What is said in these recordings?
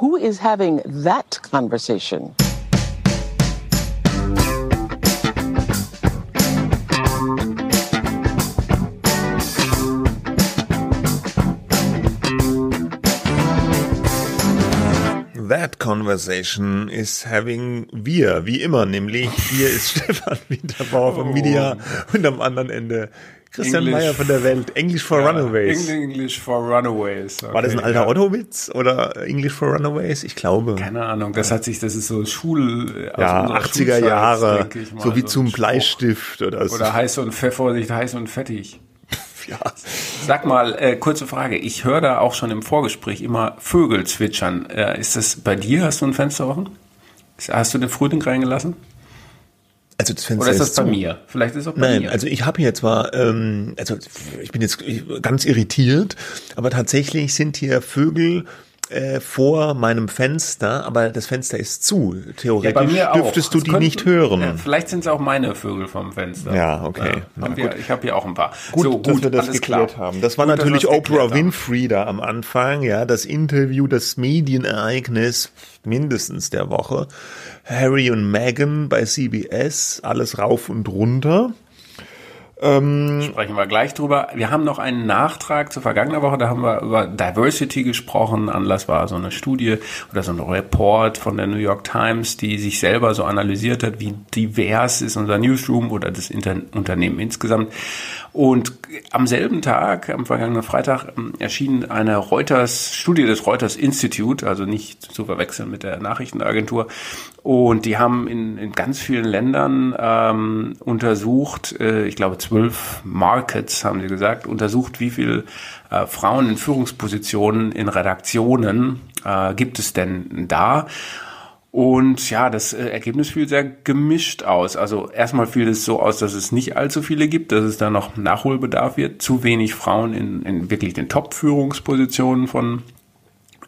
who is having that conversation? That conversation is having wir, wie immer, nämlich hier ist Stefan Winterbauer vom Media oh. und am anderen Ende Christian English- Meyer von der Welt. English for Runaways. English for Runaways. Okay, War das ein alter ja. Otto-Witz oder English for Runaways? Ich glaube. Keine Ahnung, das hat sich, das ist so Schul, aus ja, unserer 80er Schulzeit, Jahre, mal, so wie ein zum. Bleistift oder so. Oder heiß und Vorsicht, heiß und fettig. ja. Sag mal, äh, kurze Frage. Ich höre da auch schon im Vorgespräch immer Vögel zwitschern. Äh, ist das bei dir? Hast du ein Fenster offen? Hast du den Frühling reingelassen? Also das Fenster Oder ist das bei zu. mir? Vielleicht ist es auch bei Nein, mir. also ich habe hier zwar, ähm, also ich bin jetzt ganz irritiert, aber tatsächlich sind hier Vögel äh, vor meinem Fenster, aber das Fenster ist zu. ja, Theoretisch bei mir auch. dürftest du Es die könnten- nicht hören. Ja, vielleicht sind es auch meine Vögel vom Fenster. Ja, okay. Na hab gut. wir, ich habe hier auch ein paar. Gut, so, dass wir das geklärt klar. haben. Das war Gut, natürlich Oprah. Winfrey da am Anfang, ja, das Interview, das Medienereignis mindestens der Woche. Harry und Meghan bei CBS, alles rauf und runter. Sprechen wir gleich drüber. Wir haben noch einen Nachtrag zur vergangenen Woche. Da haben wir über Diversity gesprochen. Anlass war so eine Studie oder so ein Report von der New York Times, die sich selber so analysiert hat, wie divers ist unser Newsroom oder das Inter Unternehmen insgesamt. Und am selben Tag, am vergangenen Freitag, ähm, erschien eine Reuters, Studie des Reuters Institute, also nicht zu verwechseln mit der Nachrichtenagentur. Und die haben in, in ganz vielen Ländern ähm, untersucht, äh, ich glaube zwölf Markets haben sie gesagt, untersucht, wie viel äh, Frauen in Führungspositionen in Redaktionen äh, gibt es denn da. Und ja, das äh, Ergebnis fiel sehr gemischt aus. Also erstmal fiel es so aus, dass es nicht allzu viele gibt, dass es da noch Nachholbedarf wird. Zu wenig Frauen in, in wirklich den Top-Führungspositionen von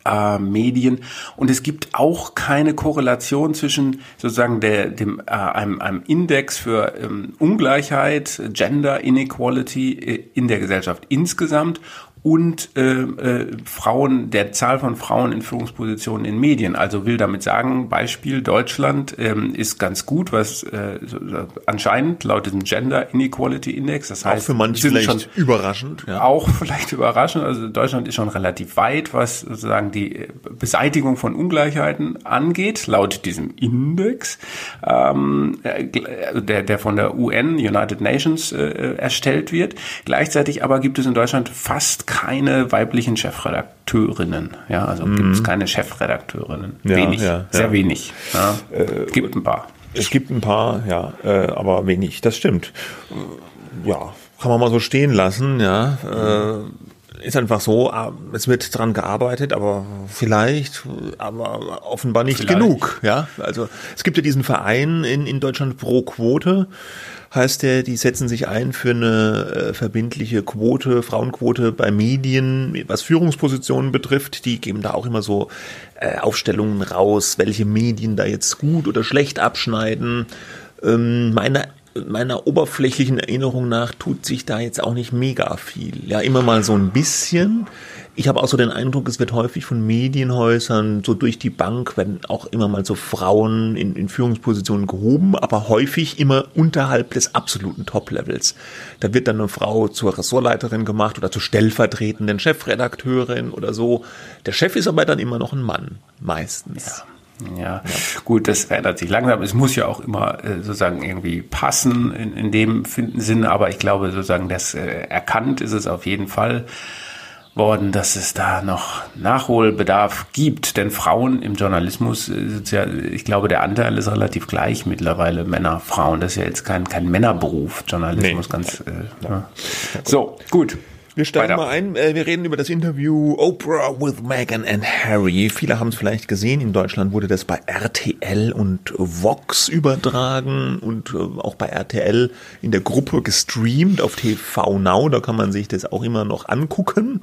äh, Medien. Und es gibt auch keine Korrelation zwischen sozusagen der, dem, äh, einem, einem Index für ähm, Ungleichheit, Gender Inequality äh, in der Gesellschaft insgesamt und äh, äh, Frauen, der Zahl von Frauen in Führungspositionen in Medien. Also will damit sagen, Beispiel Deutschland ähm, ist ganz gut, was äh, anscheinend laut diesem Gender Inequality Index, das Auch heißt, für manche vielleicht überraschend. Ja. auch vielleicht überraschend. Also Deutschland ist schon relativ weit, was sozusagen die Beseitigung von Ungleichheiten angeht, laut diesem Index, ähm, äh, der, der von der UN, United Nations, äh, erstellt wird. Gleichzeitig aber gibt es in Deutschland fast keine weiblichen Chefredakteurinnen. Ja, also gibt es keine Chefredakteurinnen. Mhm. Ja, wenig, ja, sehr ja. Äh, wenig. Ja. gibt ein paar. Es gibt ein paar, ja, äh, aber wenig. Das stimmt. Äh, Ja, kann man mal so stehen lassen, ja. Äh, ist einfach so, äh, es wird dran gearbeitet, aber vielleicht, äh, aber offenbar nicht Vielleicht. genug, ja. Also es gibt ja diesen Verein in, in Deutschland pro Quote, heißt der, die setzen sich ein für eine äh, verbindliche Quote, Frauenquote bei Medien, was Führungspositionen betrifft. Die geben da auch immer so äh, Aufstellungen raus, welche Medien da jetzt gut oder schlecht abschneiden. Ähm, meiner meiner oberflächlichen Erinnerung nach tut sich da jetzt auch nicht mega viel. Ja, immer mal so ein bisschen. Ich habe auch so den Eindruck, es wird häufig von Medienhäusern so durch die Bank werden auch immer mal so Frauen in, in Führungspositionen gehoben, aber häufig immer unterhalb des absoluten Top-Levels. Da wird dann eine Frau zur Ressortleiterin gemacht oder zur stellvertretenden Chefredakteurin oder so. Der Chef ist aber dann immer noch ein Mann, meistens. Ja, gut, das verändert sich langsam. Es muss ja auch immer äh, sozusagen irgendwie passen in, in dem finden Sinne, aber ich glaube sozusagen, dass äh, erkannt ist es auf jeden Fall worden, dass es da noch Nachholbedarf gibt. Denn Frauen im Journalismus, äh, ja, ich glaube, der Anteil ist relativ gleich mittlerweile Männer, Frauen. Das ist ja jetzt kein, kein Männerberuf, Journalismus, Nee. ganz. Äh, ja. So, gut. Wir steigen Weiter. mal ein. Äh, Wir reden über das Interview Oprah with Meghan and Harry. Viele haben es vielleicht gesehen. In Deutschland wurde das bei RTL und Vox übertragen und äh, auch bei RTL in der Gruppe gestreamt auf TV Now. Da kann man sich das auch immer noch angucken,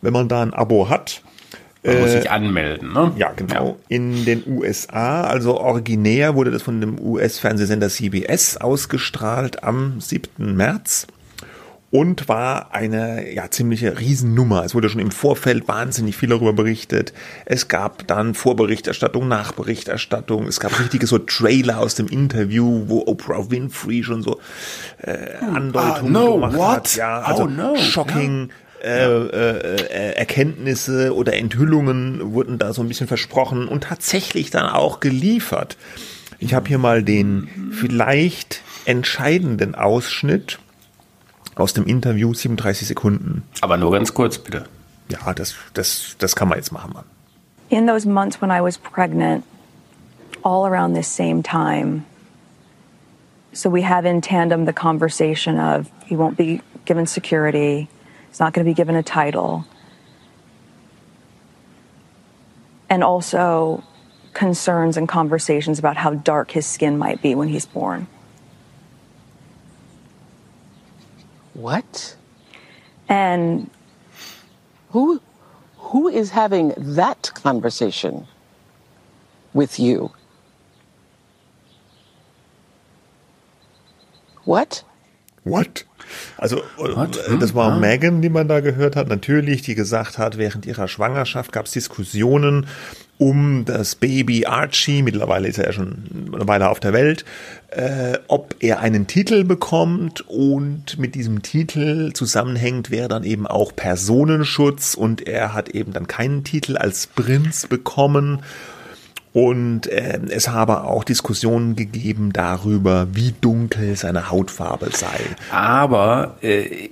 wenn man da ein Abo hat. Man muss sich anmelden, ne? Ja, genau. In den USA, also originär wurde das von dem US-Fernsehsender CBS ausgestrahlt am 7. März. Und war eine ja ziemliche Riesennummer. Es wurde schon im Vorfeld wahnsinnig viel darüber berichtet. Es gab dann Vorberichterstattung, Nachberichterstattung. Es gab richtige so Trailer aus dem Interview, wo Oprah Winfrey schon so äh, Andeutungen oh, no, gemacht what? hat. Ja, also Oh, no, shocking. Äh, äh, äh, Erkenntnisse oder Enthüllungen wurden da so ein bisschen versprochen und tatsächlich dann auch geliefert. Ich habe hier mal den vielleicht entscheidenden Ausschnitt aus dem Interview, 37 Sekunden. Aber nur ganz kurz, bitte. Ja, das, das, das kann man jetzt machen. Mann. In those months when I was pregnant, all around this same time, so we have in tandem the conversation of he won't be given security, he's not going to be given a title, and also concerns and conversations about how dark his skin might be when he's born. What? And Who who is having that conversation with you? What? What? Also, äh, das war Megan, die man da gehört hat, natürlich, die gesagt hat, während ihrer Schwangerschaft gab es Diskussionen um das Baby Archie, mittlerweile ist er ja schon eine Weile auf der Welt, äh, ob er einen Titel bekommt und mit diesem Titel zusammenhängt wäre dann eben auch Personenschutz. Und er hat eben dann keinen Titel als Prinz bekommen. Und äh, es habe auch Diskussionen gegeben darüber, wie dunkel seine Hautfarbe sei. Aber äh,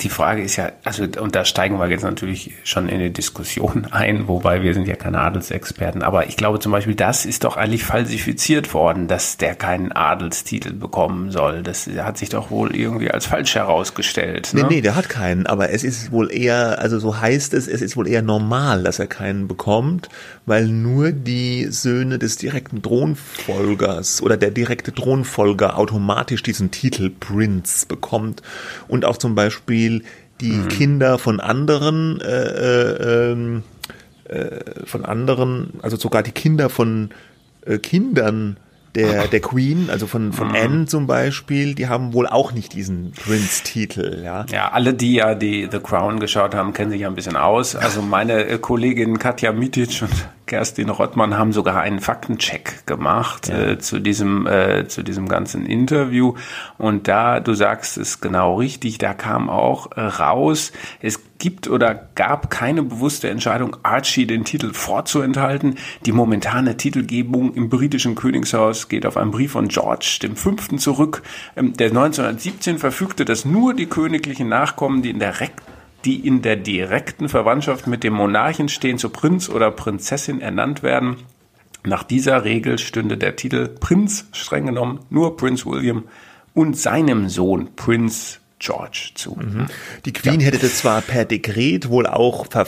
die Frage ist ja, also und da steigen wir jetzt natürlich schon in eine Diskussion ein, wobei wir sind ja keine Adelsexperten, aber ich glaube zum Beispiel, das ist doch eigentlich falsifiziert worden, dass der keinen Adelstitel bekommen soll. Das hat sich doch wohl irgendwie als falsch herausgestellt. Nee, Ne? nee, der hat keinen, aber es ist wohl eher, also so heißt es, es ist wohl eher normal, dass er keinen bekommt, weil nur die Söhne des direkten Thronfolgers oder der direkte Thronfolger automatisch diesen Titel Prince bekommt und auch zum Beispiel die Mhm. Kinder von anderen, äh, äh, ähm, äh, von anderen, also sogar die Kinder von äh, Kindern der, der Queen, also von, Mhm. von Anne zum Beispiel, die haben wohl auch nicht diesen Prince-Titel, ja. Ja, alle, die ja die The Crown geschaut haben, kennen sich ja ein bisschen aus. Also meine äh, Kolleginnen Katja Mitic und Kerstin Rottmann haben sogar einen Faktencheck gemacht äh, zu diesem äh, zu diesem ganzen Interview. Und da du sagst es genau richtig, da kam auch äh, raus, es gibt oder gab keine bewusste Entscheidung, Archie den Titel vorzuenthalten. Die momentane Titelgebung im britischen Königshaus geht auf einen Brief von George dem Fünften zurück, ähm, der 1917 verfügte, dass nur die königlichen Nachkommen, die in der Rek die in der direkten Verwandtschaft mit dem Monarchen stehen, zu Prinz oder Prinzessin ernannt werden. Nach dieser Regel stünde der Titel Prinz streng genommen nur Prinz William und seinem Sohn Prinz George zu. Die Queen hätte das zwar per Dekret wohl auch ver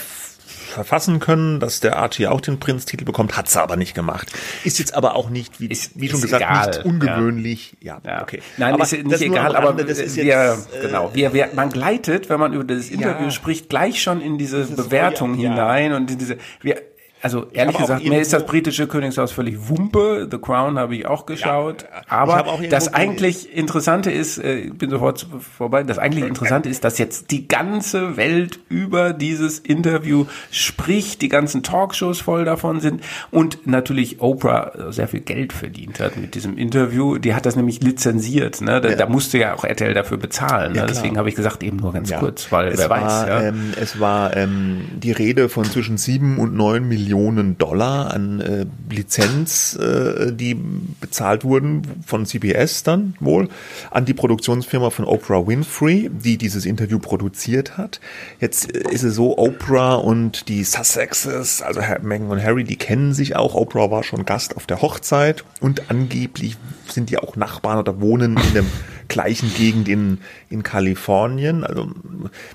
verfassen können, dass der Archie auch den Prinztitel bekommt, hat sie aber nicht gemacht. Ist jetzt aber auch nicht, wie, Ist- wie schon gesagt, egal, nicht ungewöhnlich. Ja, Ja. okay. Nein, aber ist nicht egal, aber das ist wir, jetzt, äh, genau, wir, wir, man gleitet, wenn man über das Interview spricht, gleich schon in diese Bewertung voll, ja. hinein und in diese, wir, also ehrlich gesagt, mir ist das britische Königshaus völlig Wumpe. The Crown habe ich auch geschaut. Ja, ich aber auch das ge- eigentlich Interessante ist, äh, ich bin sofort vorbei, das eigentlich Interessante ist, dass jetzt die ganze Welt über dieses Interview spricht, die ganzen Talkshows voll davon sind und natürlich Oprah sehr viel Geld verdient hat mit diesem Interview. Die hat das nämlich lizenziert. Ne? Da, da musste ja auch RTL dafür bezahlen. Ne? Deswegen habe ich gesagt, eben nur ganz Ja. kurz, weil es wer war, weiß. Ja. ähm, es war ähm, die Rede von zwischen sieben und neun Millionen Dollar an äh, Lizenz, äh, die bezahlt wurden von CBS dann wohl an die Produktionsfirma von Oprah Winfrey, die dieses Interview produziert hat. Jetzt äh, ist es so, Oprah und die Sussexes, also Meghan und Harry, die kennen sich auch. Oprah war schon Gast auf der Hochzeit und angeblich sind die auch Nachbarn oder wohnen in dem gleichen Gegend in, in Kalifornien. Also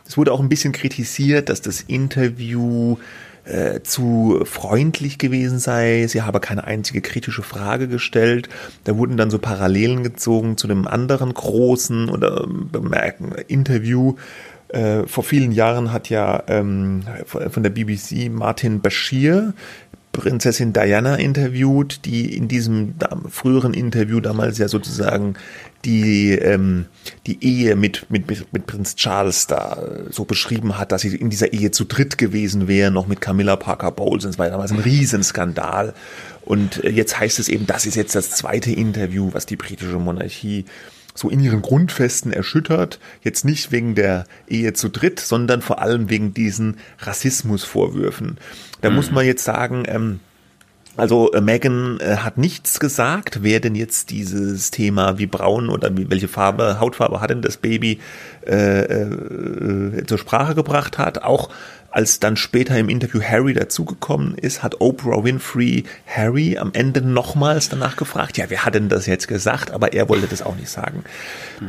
es wurde auch ein bisschen kritisiert, dass das Interview äh, zu freundlich gewesen sei. Sie habe keine einzige kritische Frage gestellt. Da wurden dann so Parallelen gezogen zu dem anderen großen oder bemerken Interview. Äh, vor vielen Jahren hat ja ähm, von der BBC Martin Bashir Prinzessin Diana interviewt, die in diesem früheren Interview damals ja sozusagen die, ähm, die Ehe mit, mit, mit Prinz Charles da so beschrieben hat, dass sie in dieser Ehe zu dritt gewesen wäre, noch mit Camilla Parker Bowles. Das war damals ein Riesenskandal. Und äh, jetzt heißt es eben, das ist jetzt das zweite Interview, was die britische Monarchie so in ihren Grundfesten erschüttert. Jetzt nicht wegen der Ehe zu dritt, sondern vor allem wegen diesen Rassismusvorwürfen. Da mhm. muss man jetzt sagen, ähm, also äh, Megan äh, hat nichts gesagt, wer denn jetzt dieses Thema wie braun oder wie, welche Farbe, Hautfarbe hat denn das Baby äh, äh, zur Sprache gebracht hat. Auch als dann später im Interview Harry dazugekommen ist, hat Oprah Winfrey Harry am Ende nochmals danach gefragt, ja, wer hat denn das jetzt gesagt? Aber er wollte das auch nicht sagen.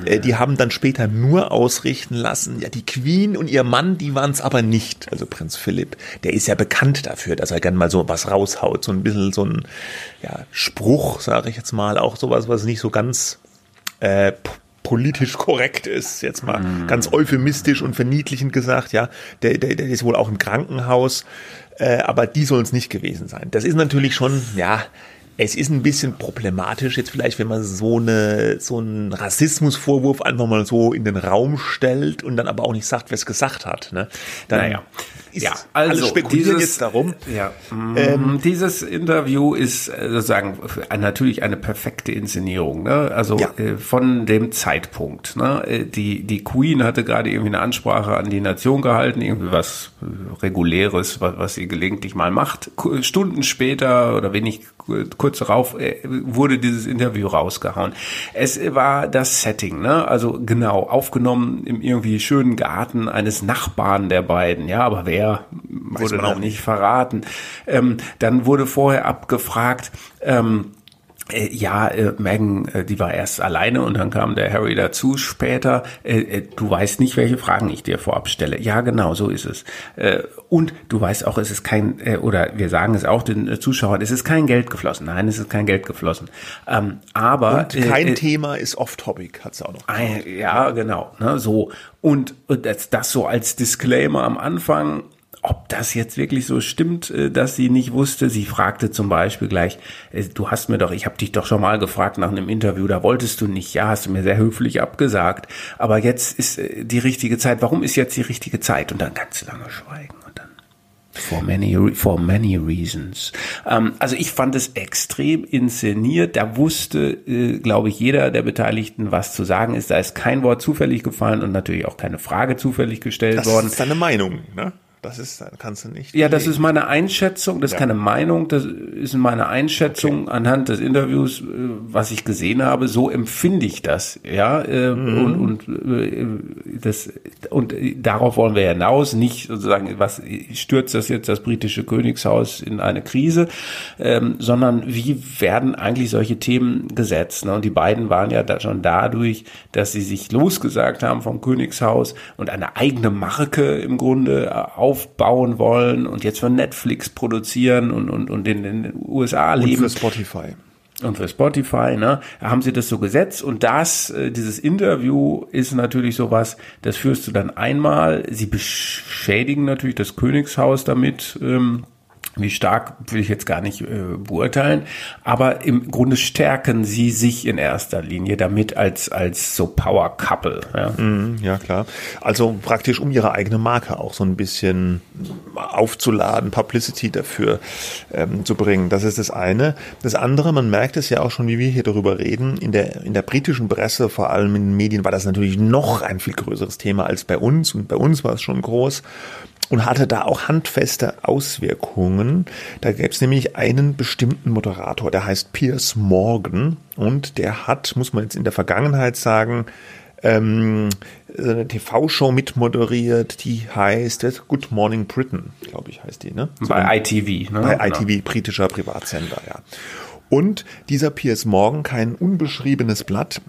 Ja. Äh, die haben dann später nur ausrichten lassen, ja, die Queen und ihr Mann, die waren es aber nicht. Also Prinz Philipp, der ist ja bekannt dafür, dass er gern mal so was raushaut, so ein bisschen so ein ja, Spruch, sage ich jetzt mal, auch sowas, was nicht so ganz äh, politisch korrekt ist, jetzt mal ganz euphemistisch und verniedlichend gesagt, ja, der, der, der ist wohl auch im Krankenhaus, äh, aber die sollen es nicht gewesen sein. Das ist natürlich schon, ja, es ist ein bisschen problematisch jetzt vielleicht, wenn man so eine so einen Rassismusvorwurf einfach mal so in den Raum stellt und dann aber auch nicht sagt, wer es gesagt hat. Ne? Dann naja. Ja, also alle spekulieren dieses, jetzt darum. Ja, ähm, dieses Interview ist äh, sozusagen natürlich eine perfekte Inszenierung. Ne? Also ja. äh, von dem Zeitpunkt. Ne? Äh, die die Queen hatte gerade irgendwie eine Ansprache an die Nation gehalten, irgendwie was reguläres, was, was sie gelegentlich mal macht. Stunden später oder wenig kurz darauf äh, wurde dieses Interview rausgehauen. Es war das Setting, ne? Also genau, aufgenommen im irgendwie schönen Garten eines Nachbarn der beiden, ja, aber wer Weiß wurde dann nicht verraten. Ähm, dann wurde vorher abgefragt, ähm, äh, ja, äh, Megan, äh, die war erst alleine und dann kam der Harry dazu später. Äh, äh, du weißt nicht, welche Fragen ich dir vorab stelle. Ja, genau, so ist es. Äh, und du weißt auch, es ist kein, oder wir sagen es auch den Zuschauern, es ist kein Geld geflossen. Nein, es ist kein Geld geflossen. Ähm, aber und kein Thema ist off-topic, hat sie auch noch. Ein, ja, genau. Ne, so und, und das, das so als Disclaimer am Anfang ob das jetzt wirklich so stimmt, äh, dass sie nicht wusste. Sie fragte zum Beispiel gleich, äh, du hast mir doch, ich habe dich doch schon mal gefragt nach einem Interview, da wolltest du nicht, ja, hast du mir sehr höflich abgesagt, aber jetzt ist äh, die richtige Zeit. Warum ist jetzt die richtige Zeit? Und dann ganz lange schweigen und dann For many, for many reasons. Ähm, also ich fand es extrem inszeniert. Da wusste, äh, glaube ich, jeder der Beteiligten, was zu sagen ist. Da ist kein Wort zufällig gefallen und natürlich auch keine Frage zufällig gestellt das worden. Das ist deine Meinung, ne? Das ist, kannst du nicht. Ja, das ist meine Einschätzung, das ist keine Meinung, das ist meine Einschätzung okay. anhand des Interviews, äh, was ich gesehen habe. So empfinde ich das, ja. Äh, mhm. Und, und äh, das und darauf wollen wir hinaus. Nicht sozusagen, was stürzt das jetzt das britische Königshaus in eine Krise, ähm, sondern wie werden eigentlich solche Themen gesetzt? Ne? Und die beiden waren ja da schon dadurch, dass sie sich losgesagt haben vom Königshaus und eine eigene Marke im Grunde aufbauen wollen und jetzt für Netflix produzieren und, und, und in den USA leben. Und für Spotify. Und für Spotify, ne, haben sie das so gesetzt und das, äh, dieses Interview ist natürlich sowas, das führst du dann einmal. Sie beschädigen natürlich das Königshaus damit, ähm, wie stark will ich jetzt gar nicht äh, beurteilen, aber im Grunde stärken sie sich in erster Linie damit als als so Power Couple. Ja, mm, ja klar. Also praktisch um ihre eigene Marke auch so ein bisschen aufzuladen, Publicity dafür ähm, zu bringen. Das ist das eine. Das andere, man merkt es ja auch schon, wie wir hier darüber reden. In der in der britischen Presse, vor allem in den Medien, war das natürlich noch ein viel größeres Thema als bei uns und bei uns war es schon groß und hatte da auch handfeste Auswirkungen. Da gäbe es nämlich einen bestimmten Moderator, der heißt Piers Morgan und der hat, muss man jetzt in der Vergangenheit sagen, ähm, eine TV-Show mitmoderiert, die heißt Good Morning Britain, glaube ich, heißt die, ne? Bei ITV, ne? Bei ITV, genau. britischer Privatsender, ja. Und dieser Piers Morgan, kein unbeschriebenes Blatt,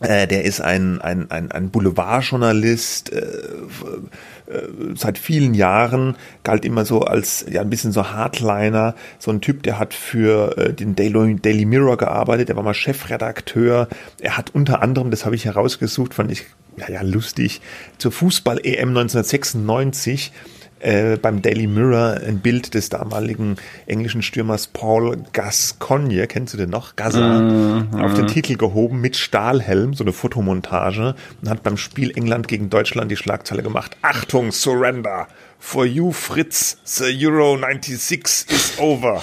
äh, der ist ein, ein, ein, ein Boulevardjournalist, äh, äh, seit vielen Jahren, galt immer so als ja ein bisschen so Hardliner, so ein Typ, der hat für äh, den Daily, Daily Mirror gearbeitet, der war mal Chefredakteur. Er hat unter anderem, das habe ich herausgesucht, fand ich ja, ja lustig, zur Fußball-EM 1996 äh, beim Daily Mirror ein Bild des damaligen englischen Stürmers Paul Gascogne, kennst du den noch? Gaza, mm, auf den Titel gehoben mit Stahlhelm, so eine Fotomontage und hat beim Spiel England gegen Deutschland die Schlagzeile gemacht. Achtung, Surrender! For you, Fritz, the Euro 96 is over.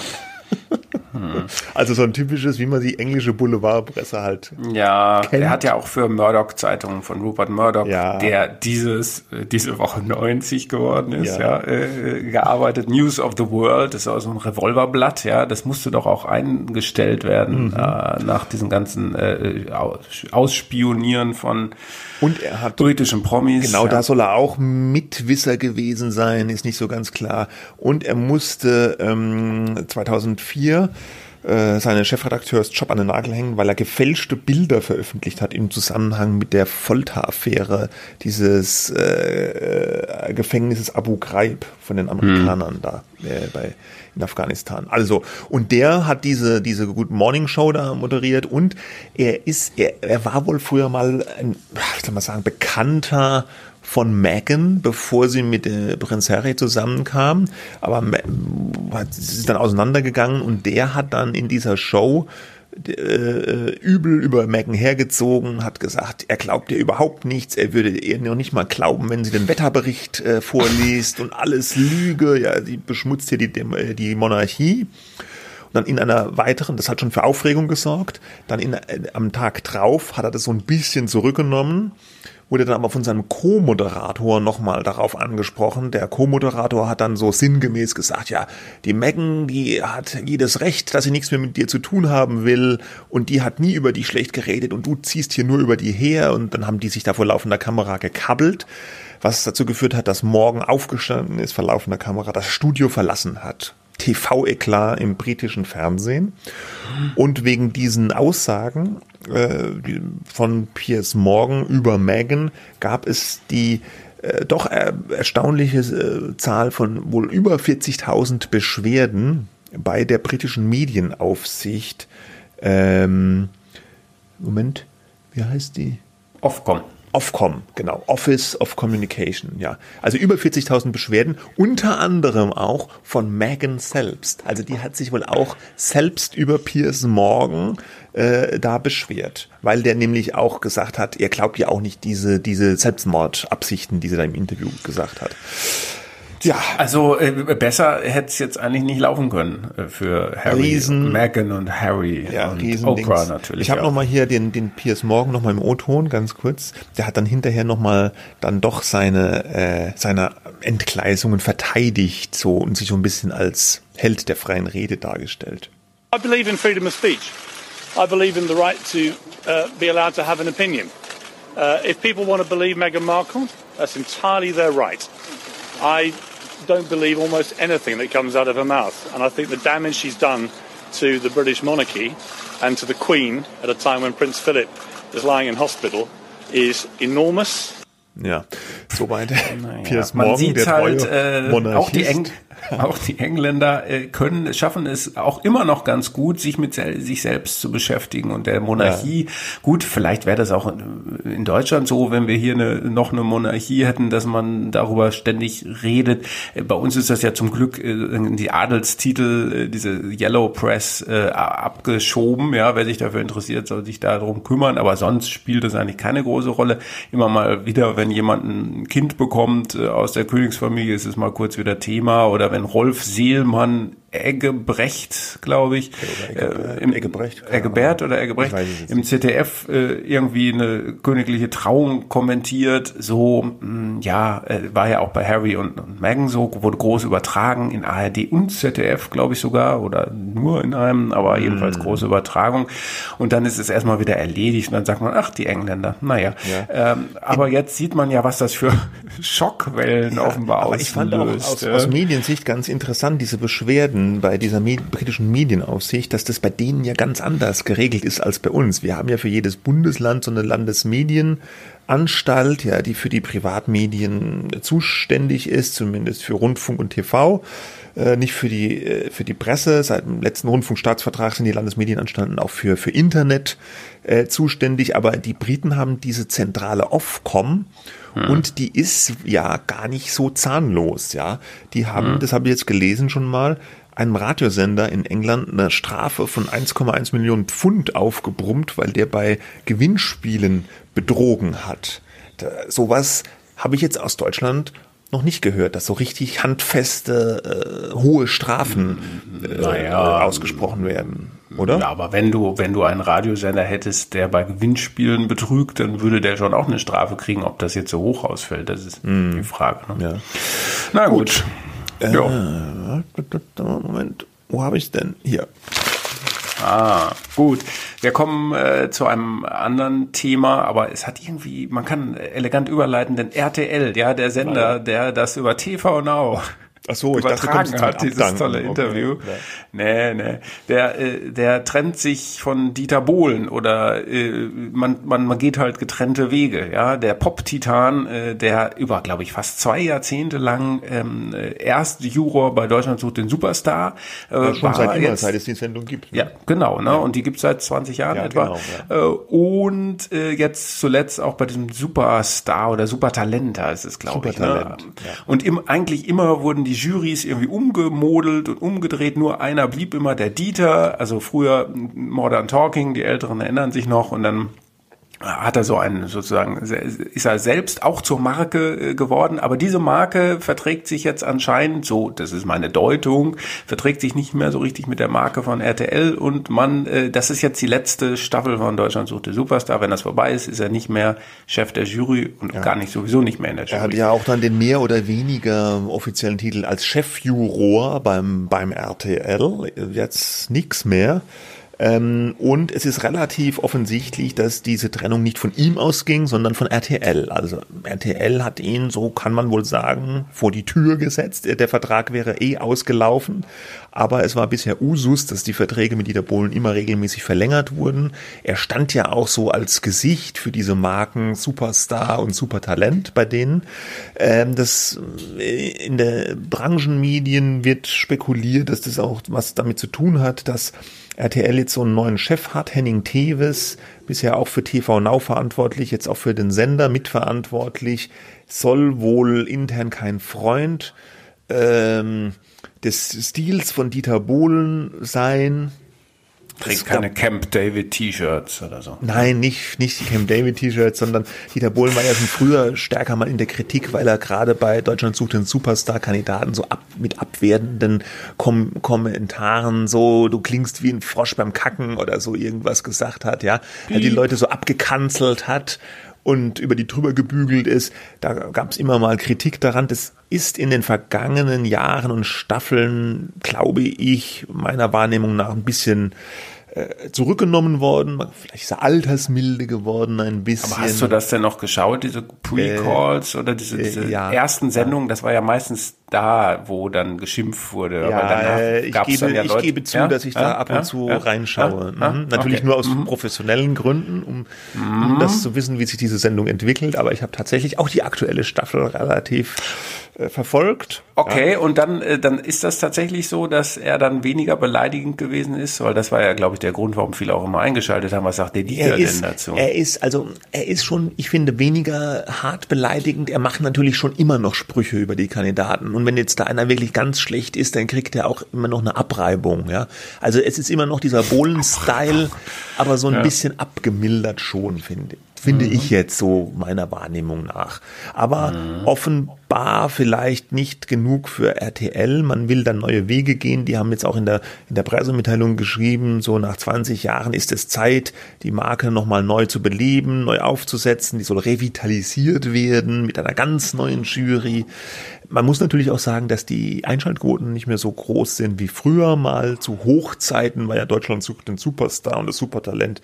Also so ein typisches, wie man die englische Boulevardpresse halt Ja, kennt. er hat ja auch für Murdoch-Zeitungen von Rupert Murdoch, ja. der dieses, äh, diese Woche 90 geworden ist, ja, ja äh, gearbeitet. News of the World, das ist auch so ein Revolverblatt, ja, das musste doch auch eingestellt werden mhm. äh, nach diesem ganzen äh, Ausspionieren von und er hat britischen Promis. Genau, ja. da soll er auch Mitwisser gewesen sein, ist nicht so ganz klar. Und er musste ähm, 2004 äh, seinen Chefredakteursjob an den Nagel hängen, weil er gefälschte Bilder veröffentlicht hat im Zusammenhang mit der Folteraffäre dieses äh, Gefängnisses Abu Ghraib von den Amerikanern mhm. da äh, bei in Afghanistan. Also, und der hat diese, diese Good Morning Show da moderiert und er ist, er, er war wohl früher mal ein, wie soll man sagen, bekannter von Meghan, bevor sie mit äh, Prinz Harry zusammenkam. Aber sie ist dann auseinandergegangen und der hat dann in dieser Show äh, übel über Megan hergezogen, hat gesagt, er glaubt ihr überhaupt nichts, er würde ihr noch nicht mal glauben, wenn sie den Wetterbericht äh, vorliest und alles Lüge, ja, sie beschmutzt hier die, äh, die Monarchie. Und dann in einer weiteren, das hat schon für Aufregung gesorgt, dann in, äh, am Tag drauf hat er das so ein bisschen zurückgenommen wurde dann aber von seinem Co-Moderator nochmal darauf angesprochen. Der Co-Moderator hat dann so sinngemäß gesagt, ja, die Megan, die hat jedes Recht, dass sie nichts mehr mit dir zu tun haben will und die hat nie über dich schlecht geredet und du ziehst hier nur über die her und dann haben die sich da vor laufender Kamera gekabbelt was dazu geführt hat, dass Morgan aufgestanden ist, vor laufender Kamera das Studio verlassen hat. TV-Eklat im britischen Fernsehen. Und wegen diesen Aussagen äh, von Piers Morgan über Meghan gab es die äh, doch erstaunliche äh, Zahl von wohl über 40.000 Beschwerden bei der britischen Medienaufsicht. Ähm, Moment, wie heißt die? Ofcom. Ofcom, genau, Office of Communication, ja. Also über 40.000 Beschwerden, unter anderem auch von Megan selbst. Also die hat sich wohl auch selbst über Piers Morgan äh, da beschwert, weil der nämlich auch gesagt hat, er glaubt ja auch nicht diese, diese Selbstmordabsichten, die sie da im Interview gesagt hat. Ja. Also äh, besser hätte es jetzt eigentlich nicht laufen können äh, für Harry, Riesen, Meghan und Harry ja, und Oprah natürlich. Ich habe nochmal hier den, den Piers Morgan nochmal im O-Ton, ganz kurz. Der hat dann hinterher nochmal dann doch seine, äh, seine Entgleisungen verteidigt so und sich so ein bisschen als Held der freien Rede dargestellt. I believe in freedom of speech. I believe in the right to uh, be allowed to have an opinion. Uh, if people want to believe Meghan Markle, that's entirely their right. I don't believe almost anything that comes out of her mouth. And I think the damage she's done to the British monarchy and to the Queen at a time when Prince Philip is lying in hospital is enormous. Ja, soweit naja, Piers Morgan, man sieht der halt, äh, auch die Eng Auch die Engländer äh, können, schaffen es auch immer noch ganz gut, sich mit sel sich selbst zu beschäftigen und der Monarchie. Ja. Gut, vielleicht wäre das auch in Deutschland so, wenn wir hier eine, noch eine Monarchie hätten, dass man darüber ständig redet. Äh, bei uns ist das ja zum Glück äh, die Adelstitel, äh, diese Yellow Press äh, abgeschoben. Ja, wer sich dafür interessiert, soll sich darum kümmern. Aber sonst spielt das eigentlich keine große Rolle. Immer mal wieder, wenn jemand ein Kind bekommt aus der Königsfamilie, ist es mal kurz wieder Thema oder wenn Rolf Seelmann Eggebrecht, glaube ich, äh, im Eggebrecht, Eggebert oder Eggebrecht im ZDF äh, irgendwie eine königliche Trauung kommentiert. So, mh, hm, ja, äh, war ja auch bei Harry und, und Meghan so, wurde groß übertragen in ARD und ZDF, glaube ich sogar, oder nur in einem, aber mm. jedenfalls große Übertragung. Und dann ist es erstmal wieder erledigt und dann sagt man, ach, die Engländer, naja. Ja. Ähm, aber jetzt sieht man ja, was das für Schockwellen ja, offenbar aber auslöst. Ich fand auch aus, aus Mediensicht ganz interessant, diese Beschwerden Behörden, bei dieser britischen Medienaufsicht, dass das bei denen ja ganz anders geregelt ist als bei uns. Wir haben ja für jedes Bundesland so eine Landesmedien Anstalt, ja, die für die Privatmedien zuständig ist, zumindest für Rundfunk und TV, äh, nicht für die äh, für die Presse. Seit dem letzten Rundfunkstaatsvertrag sind die Landesmedienanstalten auch für für Internet äh, zuständig, aber die Briten haben diese zentrale Ofcom und die ist ja gar nicht so zahnlos, ja. Die haben, hm. das habe ich jetzt gelesen schon mal, einem Radiosender in England eine Strafe von 1,1 Millionen Pfund aufgebrummt, weil der bei Gewinnspielen betrogen hat. Da, sowas habe ich jetzt aus Deutschland noch nicht gehört, dass so richtig handfeste, äh, hohe Strafen äh, naja, ausgesprochen werden, oder? Ja, aber wenn du, wenn du einen Radiosender hättest, der bei Gewinnspielen betrügt, dann würde der schon auch eine Strafe kriegen. Ob das jetzt so hoch ausfällt, das ist mm. die Frage. Ne? Ja. Na gut. gut. Äh, Moment, wo habe ich denn? Hier. Ah, gut. Wir kommen äh, zu einem anderen Thema, aber es hat irgendwie, man kann elegant überleiten, denn RTL, ja, der Sender, der das über TV Now Ach so, übertragen dachte, hat, dieses tolle. Interview. Okay. Nee, nee. Der, äh, der trennt sich von Dieter Bohlen oder äh, man, man, man geht halt getrennte Wege. Ja, Der Pop-Titan, äh, der über, glaube ich, fast zwei Jahrzehnte lang ähm, erst Juror bei Deutschland sucht den Superstar. Äh, ja, schon seit immer, jetzt, seit es die Sendung gibt. Ne? Ja, genau. Ne? Ja. Und die gibt's seit 20 Jahren ja, etwa. Genau, ja. Äh, und äh, jetzt zuletzt auch bei diesem Superstar oder Supertalent heißt es, glaube ich. Ne? Ja. Und im, eigentlich immer wurden die Jurys irgendwie umgemodelt und umgedreht. Nur einer blieb immer der Dieter. Also früher Modern Talking, die Älteren erinnern sich noch. Und dann hat er so einen sozusagen, ist er selbst auch zur Marke äh, geworden, aber diese Marke verträgt sich jetzt anscheinend so, das ist meine Deutung, verträgt sich nicht mehr so richtig mit der Marke von RTL und man, äh, das ist jetzt die letzte Staffel von Deutschland sucht Superstar, wenn das vorbei ist, ist er nicht mehr Chef der Jury und ja. gar nicht sowieso nicht mehr in der Jury. Er hat ja auch dann den mehr oder weniger offiziellen Titel als Chefjuror beim, beim RTL, jetzt nix mehr. Ähm, und es ist relativ offensichtlich, dass diese Trennung nicht von ihm ausging, sondern von RTL. Also RTL hat ihn, so kann man wohl sagen, vor die Tür gesetzt. Der Vertrag wäre eh ausgelaufen. Aber es war bisher Usus, dass die Verträge mit Dieter Bohlen immer regelmäßig verlängert wurden. Er stand ja auch so als Gesicht für diese Marken Superstar und Supertalent bei denen. Ähm, das äh, in der Branchenmedien wird spekuliert, dass das auch was damit zu tun hat, dass RTL jetzt so einen neuen Chef hat, Henning Teves, bisher auch für TV Now verantwortlich, jetzt auch für den Sender mitverantwortlich, soll wohl intern kein Freund ähm, des Stils von Dieter Bohlen sein. Trägt keine Camp David T-Shirts oder so. Nein, nicht, nicht die Camp David T-Shirts, sondern Dieter Bohlen war ja schon früher stärker mal in der Kritik, weil er gerade bei Deutschland sucht den Superstar-Kandidaten so ab, mit abwertenden Kom Kommentaren so, du klingst wie ein Frosch beim Kacken oder so irgendwas gesagt hat, ja. Er die Leute so abgekanzelt hat und über die drüber gebügelt ist. Da gab es immer mal Kritik daran. Das ist in den vergangenen Jahren und Staffeln, glaube ich, meiner Wahrnehmung nach ein bisschen äh, zurückgenommen worden, vielleicht ist er altersmilde geworden ein bisschen. Aber hast du das denn noch geschaut, diese Pre-Calls äh, oder diese, diese äh, ja, ersten Sendungen? Das war ja meistens da, wo dann geschimpft wurde. Ja, Aber ich, gebe, ja ich gebe zu, ja? dass ich da ab und zu reinschaue. Mhm. Natürlich okay. nur aus mhm. professionellen Gründen, um, um mhm. das zu wissen, wie sich diese Sendung entwickelt. Aber ich habe tatsächlich auch die aktuelle Staffel relativ äh, verfolgt. Okay, ja. und dann, äh, dann ist das tatsächlich so, dass er dann weniger beleidigend gewesen ist, weil das war ja, glaube ich, der Grund, warum viele auch immer eingeschaltet haben. Was sagt der Dieter ist, denn dazu? Er ist, also, er ist schon, ich finde, weniger hart beleidigend. Er macht natürlich schon immer noch Sprüche über die Kandidaten. Und wenn jetzt da einer wirklich ganz schlecht ist, dann kriegt er auch immer noch eine Abreibung, ja. Also es ist immer noch dieser Bohlen-Style, aber so ein ja. bisschen abgemildert schon, finde ich finde mhm. ich jetzt so meiner Wahrnehmung nach. Aber mhm. offenbar vielleicht nicht genug für RTL. Man will dann neue Wege gehen. Die haben jetzt auch in der, in der Pressemitteilung geschrieben, so nach 20 Jahren ist es Zeit, die Marke nochmal neu zu beleben, neu aufzusetzen. Die soll revitalisiert werden mit einer ganz neuen Jury. Man muss natürlich auch sagen, dass die Einschaltquoten nicht mehr so groß sind wie früher mal. Zu Hochzeiten war ja Deutschland sucht den Superstar und das Supertalent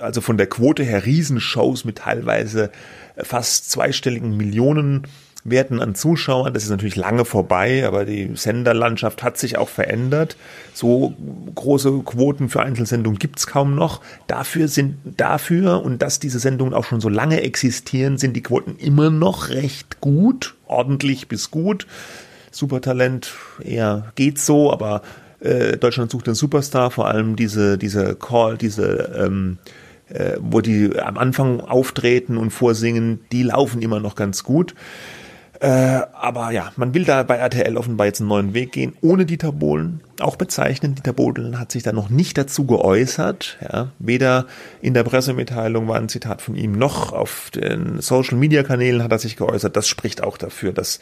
also von der Quote her Riesenshows mit teilweise fast zweistelligen Millionen Werten an Zuschauern. Das ist natürlich lange vorbei, aber die Senderlandschaft hat sich auch verändert. So große Quoten für Einzelsendungen gibt's kaum noch. Dafür sind dafür und dass diese Sendungen auch schon so lange existieren, sind die Quoten immer noch recht gut, ordentlich bis gut. Supertalent eher geht so, aber äh, Deutschland sucht den Superstar, vor allem diese diese Call, diese ähm, äh, wo die am Anfang auftreten und vorsingen, die laufen immer noch ganz gut. Äh, aber ja, man will da bei RTL offenbar jetzt einen neuen Weg gehen, ohne Dieter Bohlen. Auch bezeichnend, Dieter Bohlen hat sich da noch nicht dazu geäußert. Ja. Weder in der Pressemitteilung war ein Zitat von ihm, noch auf den Social-Media-Kanälen hat er sich geäußert. Das spricht auch dafür, dass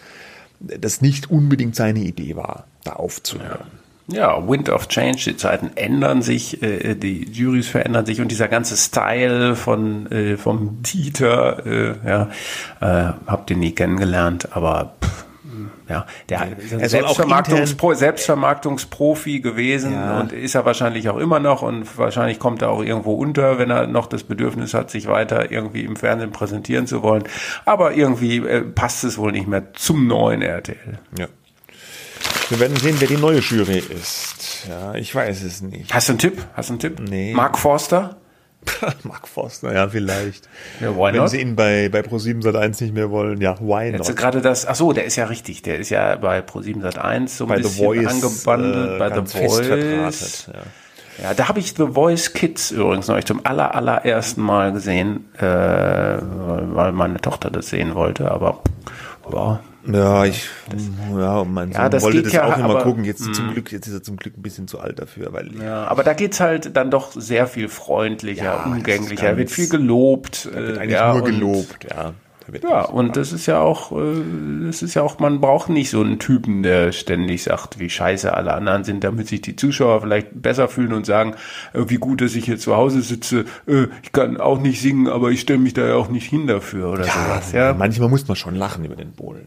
das nicht unbedingt seine Idee war, da aufzuhören. Ja. Ja, Wind of Change, die Zeiten ändern sich, äh, die Juries verändern sich und dieser ganze Style von äh, vom Dieter, äh, ja, äh, habt ihr nie kennengelernt, aber pff, ja, der er Selbstvermarktungspro Selbstvermarktungsprofi gewesen ja. und ist er wahrscheinlich auch immer noch und wahrscheinlich kommt er auch irgendwo unter, wenn er noch das Bedürfnis hat, sich weiter irgendwie im Fernsehen präsentieren zu wollen. Aber irgendwie äh, passt es wohl nicht mehr zum neuen RTL. Ja. Wir werden sehen, wer die neue Jury ist. Ja, ich weiß es nicht. Hast du einen Tipp? Hast du einen Tipp? Nee. Mark Forster? Mark Forster, ja, vielleicht. Ja, why Wenn sie ihn bei, bei Pro7 Sat1 nicht mehr wollen, ja, why not? Jetzt gerade das, ach so, der ist ja richtig, der ist ja bei Pro7 Sat1 so ein bei bisschen The Voice, angebandelt, äh, bei The Voice. ja. Ja, da habe ich The Voice Kids übrigens noch zum aller, allerersten Mal gesehen, äh, weil meine Tochter das sehen wollte, aber ja, Ja, ich, ja, mein Ja, Sohn das wollte das ja, auch immer aber- gucken. Jetzt zum Glück, jetzt ist er zum Glück ein bisschen zu alt dafür, weil Ja, aber da geht's halt dann doch sehr viel freundlicher, Ja, das umgänglicher, ganz- wird viel gelobt. da wird äh, eigentlich ja, nur und- gelobt, ja. Ja, und das ist ja auch, äh, das ist ja auch, man braucht nicht so einen Typen, der ständig sagt, wie scheiße alle anderen sind, damit sich die Zuschauer vielleicht besser fühlen und sagen, äh, wie gut, dass ich hier zu Hause sitze, ich kann auch nicht singen, aber ich stelle mich da ja auch nicht hin dafür oder ja, sowas. Ja, manchmal muss man schon lachen über den Bohlen.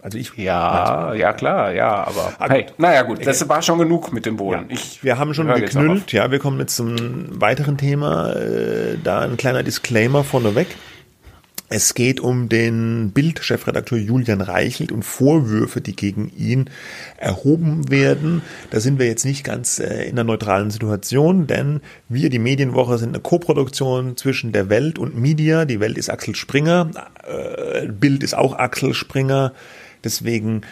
Ja. Also ich, ja, ja klar, ja, aber Ah, hey, gut. naja gut, das war schon genug mit dem Bohlen. Ich Wir haben schon geknüllt, ja, wir kommen jetzt zum weiteren Thema. Äh, da ein kleiner Disclaimer vorneweg. Es geht um den Bild-Chefredakteur Julian Reichelt und Vorwürfe, die gegen ihn erhoben werden. Da sind wir jetzt nicht ganz äh, in einer neutralen Situation, denn wir, die Medienwoche, sind eine Koproduktion zwischen der Welt und Media. Die Welt ist Axel Springer, äh, Bild ist auch Axel Springer. Deswegen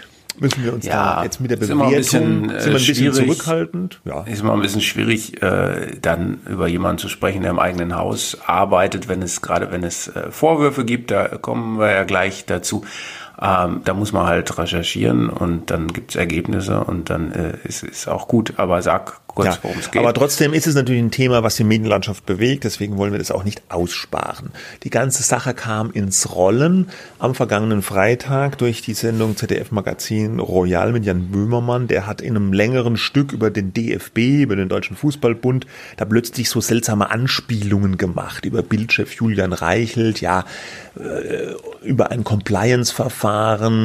müssen wir uns Ja, da jetzt mit der Bewertung ein bisschen, äh, sind wir ein bisschen zurückhaltend. Ja. Ist immer ein bisschen schwierig, äh, dann über jemanden zu sprechen, der im eigenen Haus arbeitet, wenn es gerade wenn es äh, Vorwürfe gibt, da kommen wir ja gleich dazu. Ähm, da muss man halt recherchieren und dann gibt's Ergebnisse und dann äh, ist ist auch gut. Aber sag kurz, Ja, worum es geht. aber trotzdem ist es natürlich ein Thema, was die Medienlandschaft bewegt, deswegen wollen wir das auch nicht aussparen. Die ganze Sache kam ins Rollen am vergangenen Freitag durch die Sendung ZDF Magazin Royal mit Jan Böhmermann. Der hat in einem längeren Stück über den DFB, über den Deutschen Fußballbund, da plötzlich so seltsame Anspielungen gemacht über Bildchef Julian Reichelt, ja, äh, über ein Compliance-Verfahren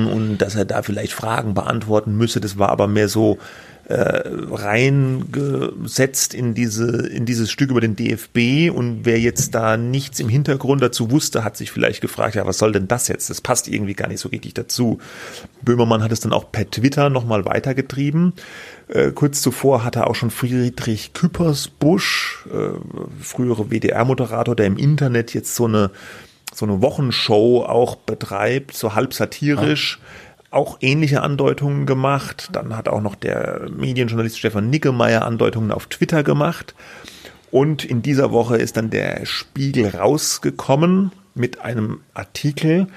und dass er da vielleicht Fragen beantworten müsse. Das war aber mehr so äh, reingesetzt in diese in dieses Stück über den DFB und wer jetzt da nichts im Hintergrund dazu wusste, hat sich vielleicht gefragt, ja, was soll denn das jetzt? Das passt irgendwie gar nicht so richtig dazu. Böhmermann hat es dann auch per Twitter nochmal weitergetrieben. Äh, kurz zuvor hat er auch schon Friedrich Küppersbusch, äh, frühere WDR-Moderator, der im Internet jetzt so eine so eine Wochenshow auch betreibt, so halb satirisch, auch ähnliche Andeutungen gemacht. Dann hat auch noch der Medienjournalist Stefan Nickemeyer Andeutungen auf Twitter gemacht. Und in dieser Woche ist dann der Spiegel rausgekommen mit einem Artikel,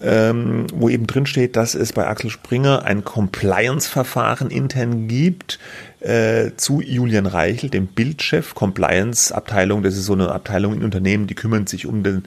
ähm, wo eben drin steht, dass es bei Axel Springer ein Compliance-Verfahren intern gibt äh, zu Julian Reichel, dem Bildchef, Compliance-Abteilung. Das ist so eine Abteilung in Unternehmen, die kümmern sich um den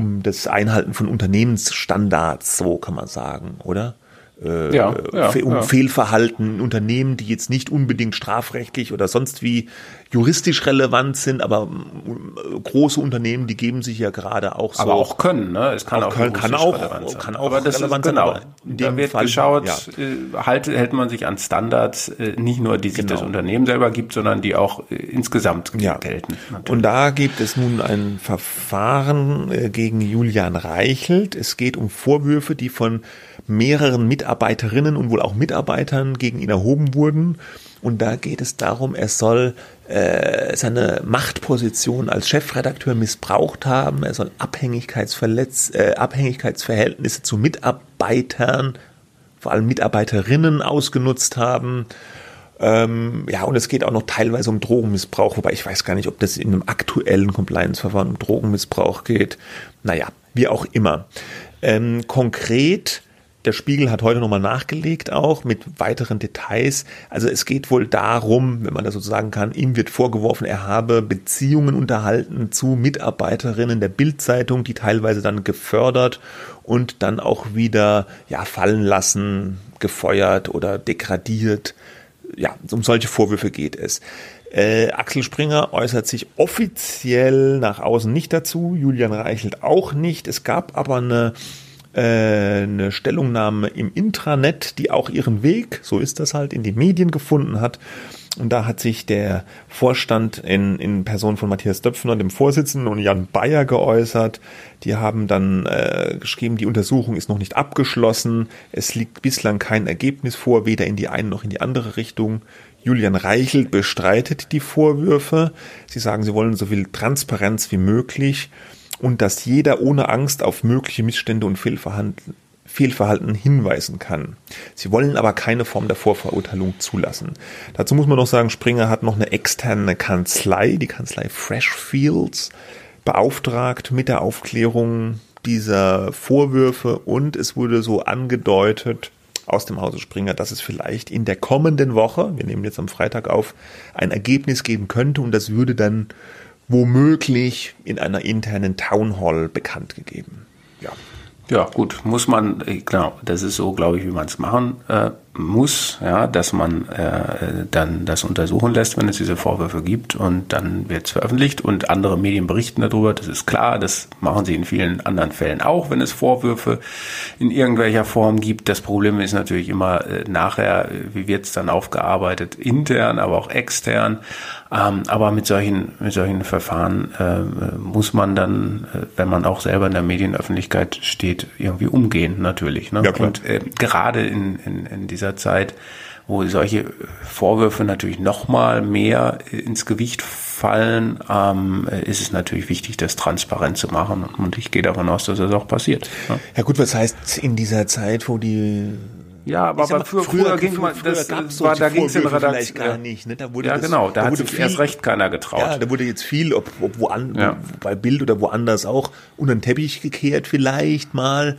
um das Einhalten von Unternehmensstandards, so kann man sagen, oder? äh, ja, ja, um ja. Fehlverhalten Unternehmen, die jetzt nicht unbedingt strafrechtlich oder sonst wie juristisch relevant sind, aber äh, große Unternehmen, die geben sich ja gerade auch so. Aber auch können, ne? Es kann auch, können, kann auch, kann auch aber das relevant ist, genau. sein. In da wird Fall, geschaut, ja. äh, halt, hält man sich an Standards, äh, nicht nur die sich genau. das Unternehmen selber gibt, sondern die auch äh, insgesamt ja. gelten. Natürlich. Und da gibt es nun ein Verfahren gegen Julian Reichelt. Es geht um Vorwürfe, die von mehreren Mitarbeiterinnen und wohl auch Mitarbeitern gegen ihn erhoben wurden. Und da geht es darum, er soll äh, seine Machtposition als Chefredakteur missbraucht haben. Er soll Abhängigkeitsverletz äh, Abhängigkeitsverhältnisse zu Mitarbeitern, vor allem Mitarbeiterinnen ausgenutzt haben. Ähm, ja, und es geht auch noch teilweise um Drogenmissbrauch, wobei ich weiß gar nicht, ob das in einem aktuellen Compliance-Verfahren um Drogenmissbrauch geht. Naja, wie auch immer. Ähm, konkret der Spiegel hat heute nochmal nachgelegt, auch mit weiteren Details. Also es geht wohl darum, wenn man das so sagen kann, ihm wird vorgeworfen, er habe Beziehungen unterhalten zu Mitarbeiterinnen der Bildzeitung, die teilweise dann gefördert und dann auch wieder ja fallen lassen, gefeuert oder degradiert. Ja, um solche Vorwürfe geht es. Äh, Axel Springer äußert sich offiziell nach außen nicht dazu, Julian Reichelt auch nicht. Es gab aber eine eine Stellungnahme im Intranet, die auch ihren Weg, so ist das halt, in die Medien gefunden hat. Und da hat sich der Vorstand in, in Person von Matthias Döpfner, dem Vorsitzenden, und Jan Bayer geäußert. Die haben dann äh, geschrieben, die Untersuchung ist noch nicht abgeschlossen. Es liegt bislang kein Ergebnis vor, weder in die eine noch in die andere Richtung. Julian Reichelt bestreitet die Vorwürfe. Sie sagen, sie wollen so viel Transparenz wie möglich und dass jeder ohne Angst auf mögliche Missstände und Fehlverhalten, Fehlverhalten hinweisen kann. Sie wollen aber keine Form der Vorverurteilung zulassen. Dazu muss man noch sagen, Springer hat noch eine externe Kanzlei, die Kanzlei Freshfields, beauftragt mit der Aufklärung dieser Vorwürfe und es wurde so angedeutet, aus dem Hause Springer, dass es vielleicht in der kommenden Woche, wir nehmen jetzt am Freitag auf, ein Ergebnis geben könnte und das würde dann womöglich in einer internen Town Hall bekannt gegeben. Ja. Ja, gut, muss man, äh, genau, das ist so, glaube ich, wie man es machen äh, muss, ja, dass man äh, dann das untersuchen lässt, wenn es diese Vorwürfe gibt und dann wird es veröffentlicht und andere Medien berichten darüber, das ist klar, das machen sie in vielen anderen Fällen auch, wenn es Vorwürfe in irgendwelcher Form gibt. Das Problem ist natürlich immer äh, nachher, wie wird es dann aufgearbeitet, intern, aber auch extern. Ähm, aber mit solchen, mit solchen Verfahren äh, muss man dann, äh, wenn man auch selber in der Medienöffentlichkeit steht, irgendwie umgehen, natürlich. Ne? Ja, und äh, gerade in, in, in dieser Zeit, wo solche Vorwürfe natürlich noch mal mehr ins Gewicht fallen, ähm, ist es natürlich wichtig, das transparent zu machen. Und ich gehe davon aus, dass das auch passiert. Ja, ja gut, was heißt in dieser Zeit, wo die ja, aber, aber früher, früher, ging man, das früher war, da ging es in vielleicht gar nicht. Ne? Da wurde ja, das, genau, da, da hat sich viel, erst recht keiner getraut. Ja, da wurde jetzt viel, ob, ob woan, ja. bei Bild oder woanders auch, unter den Teppich gekehrt vielleicht mal.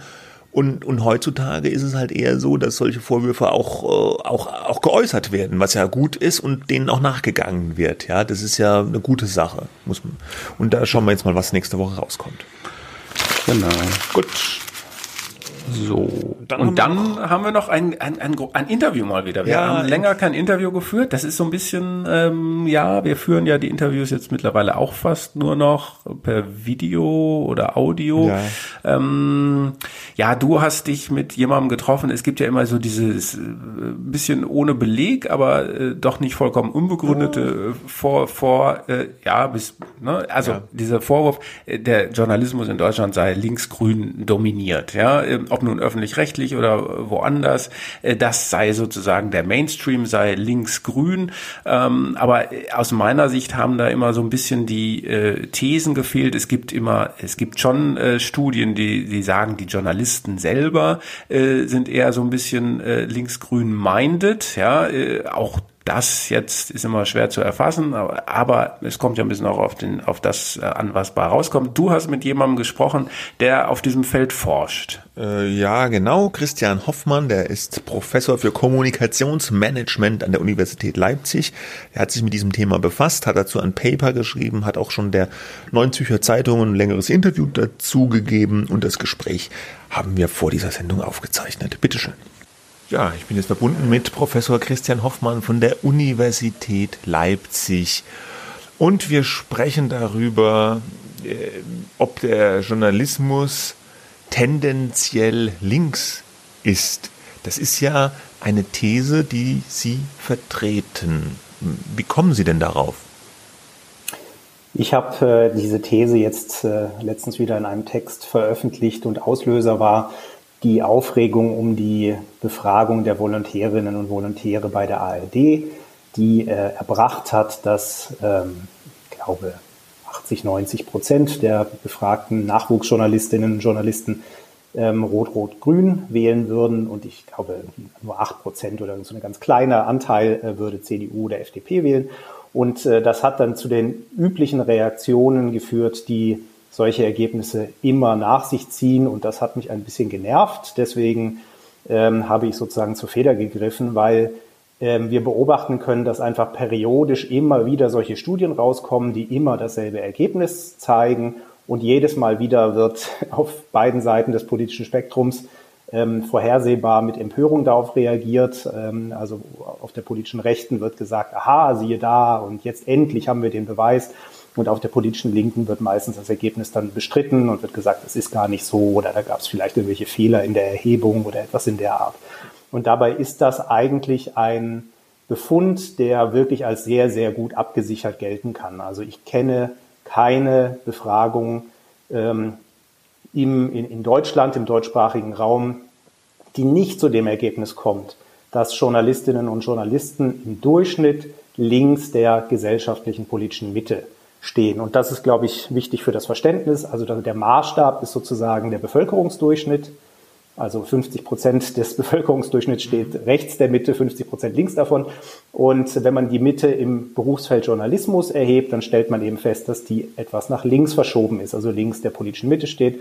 Und, und heutzutage ist es halt eher so, dass solche Vorwürfe auch, äh, auch, auch geäußert werden, was ja gut ist und denen auch nachgegangen wird. Ja, das ist ja eine gute Sache. Muss man. Und da schauen wir jetzt mal, was nächste Woche rauskommt. Genau. Gut. So. Dann und haben dann wir haben wir noch ein, ein, ein, ein, Interview mal wieder. Wir ja, haben länger kein Interview geführt. Das ist so ein bisschen, ähm, ja, wir führen ja die Interviews jetzt mittlerweile auch fast nur noch per Video oder Audio. Ja, ähm, ja du hast dich mit jemandem getroffen. Es gibt ja immer so dieses äh, bisschen ohne Beleg, aber äh, doch nicht vollkommen unbegründete oh. vor, vor äh, ja, bis, ne? also ja. dieser Vorwurf, äh, der Journalismus in Deutschland sei linksgrün dominiert. Ja, ähm, ob nun öffentlich-rechtlich oder woanders, äh, das sei sozusagen der Mainstream, sei links-grün. Ähm, aber aus meiner Sicht haben da immer so ein bisschen die äh, Thesen gefehlt. Es gibt immer, es gibt schon äh, Studien, die, die sagen, die Journalisten selber sind eher so ein bisschen links-grün minded, ja, auch das jetzt ist immer schwer zu erfassen, aber, es kommt ja ein bisschen auch auf, den, auf das äh, an, was bei rauskommt. Du hast mit jemandem gesprochen, der auf diesem Feld forscht. Äh, ja, genau. Christian Hoffmann, der ist Professor für Kommunikationsmanagement an der Universität Leipzig. Er hat sich mit diesem Thema befasst, hat dazu ein Paper geschrieben, hat auch schon der Neuen Zürcher Zeitung ein längeres Interview dazu gegeben und das Gespräch haben wir vor dieser Sendung aufgezeichnet. Bitteschön. Ja, ich bin jetzt verbunden mit Professor Christian Hoffmann von der Universität Leipzig. Und wir sprechen darüber, äh, ob der Journalismus tendenziell links ist. Das ist ja eine These, die Sie vertreten. Wie kommen Sie denn darauf? Ich habe äh, diese These jetzt äh, letztens wieder in einem Text veröffentlicht und Auslöser war die Aufregung um die Befragung der Volontärinnen und Volontäre bei der ARD, die äh, erbracht hat, dass, ähm, ich glaube, 80, 90 Prozent der befragten Nachwuchsjournalistinnen und Journalisten ähm, Rot-Rot-Grün wählen würden und ich glaube nur 8 Prozent oder so ein ganz kleiner Anteil äh, würde CDU oder FDP wählen. Und äh, das hat dann zu den üblichen Reaktionen geführt, die solche Ergebnisse immer nach sich ziehen. Und das hat mich ein bisschen genervt. Deswegen ähm, habe ich sozusagen zur Feder gegriffen, weil ähm, wir beobachten können, dass einfach periodisch immer wieder solche Studien rauskommen, die immer dasselbe Ergebnis zeigen. Und jedes Mal wieder wird auf beiden Seiten des politischen Spektrums ähm, vorhersehbar mit Empörung darauf reagiert. Ähm, also auf der politischen Rechten wird gesagt, aha, siehe da, und jetzt endlich haben wir den Beweis. Und auf der politischen Linken wird meistens das Ergebnis dann bestritten und wird gesagt, es ist gar nicht so oder da gab es vielleicht irgendwelche Fehler in der Erhebung oder etwas in der Art. Und dabei ist das eigentlich ein Befund, der wirklich als sehr, sehr gut abgesichert gelten kann. Also ich kenne keine Befragung ähm, im, in, in Deutschland, im deutschsprachigen Raum, die nicht zu dem Ergebnis kommt, dass Journalistinnen und Journalisten im Durchschnitt links der gesellschaftlichen politischen Mitte stehen. Und das ist, glaube ich, wichtig für das Verständnis. Also der Maßstab ist sozusagen der Bevölkerungsdurchschnitt. Also 50 Prozent des Bevölkerungsdurchschnitts steht rechts der Mitte, 50 Prozent links davon. Und wenn man die Mitte im Berufsfeld Journalismus erhebt, dann stellt man eben fest, dass die etwas nach links verschoben ist, also links der politischen Mitte steht.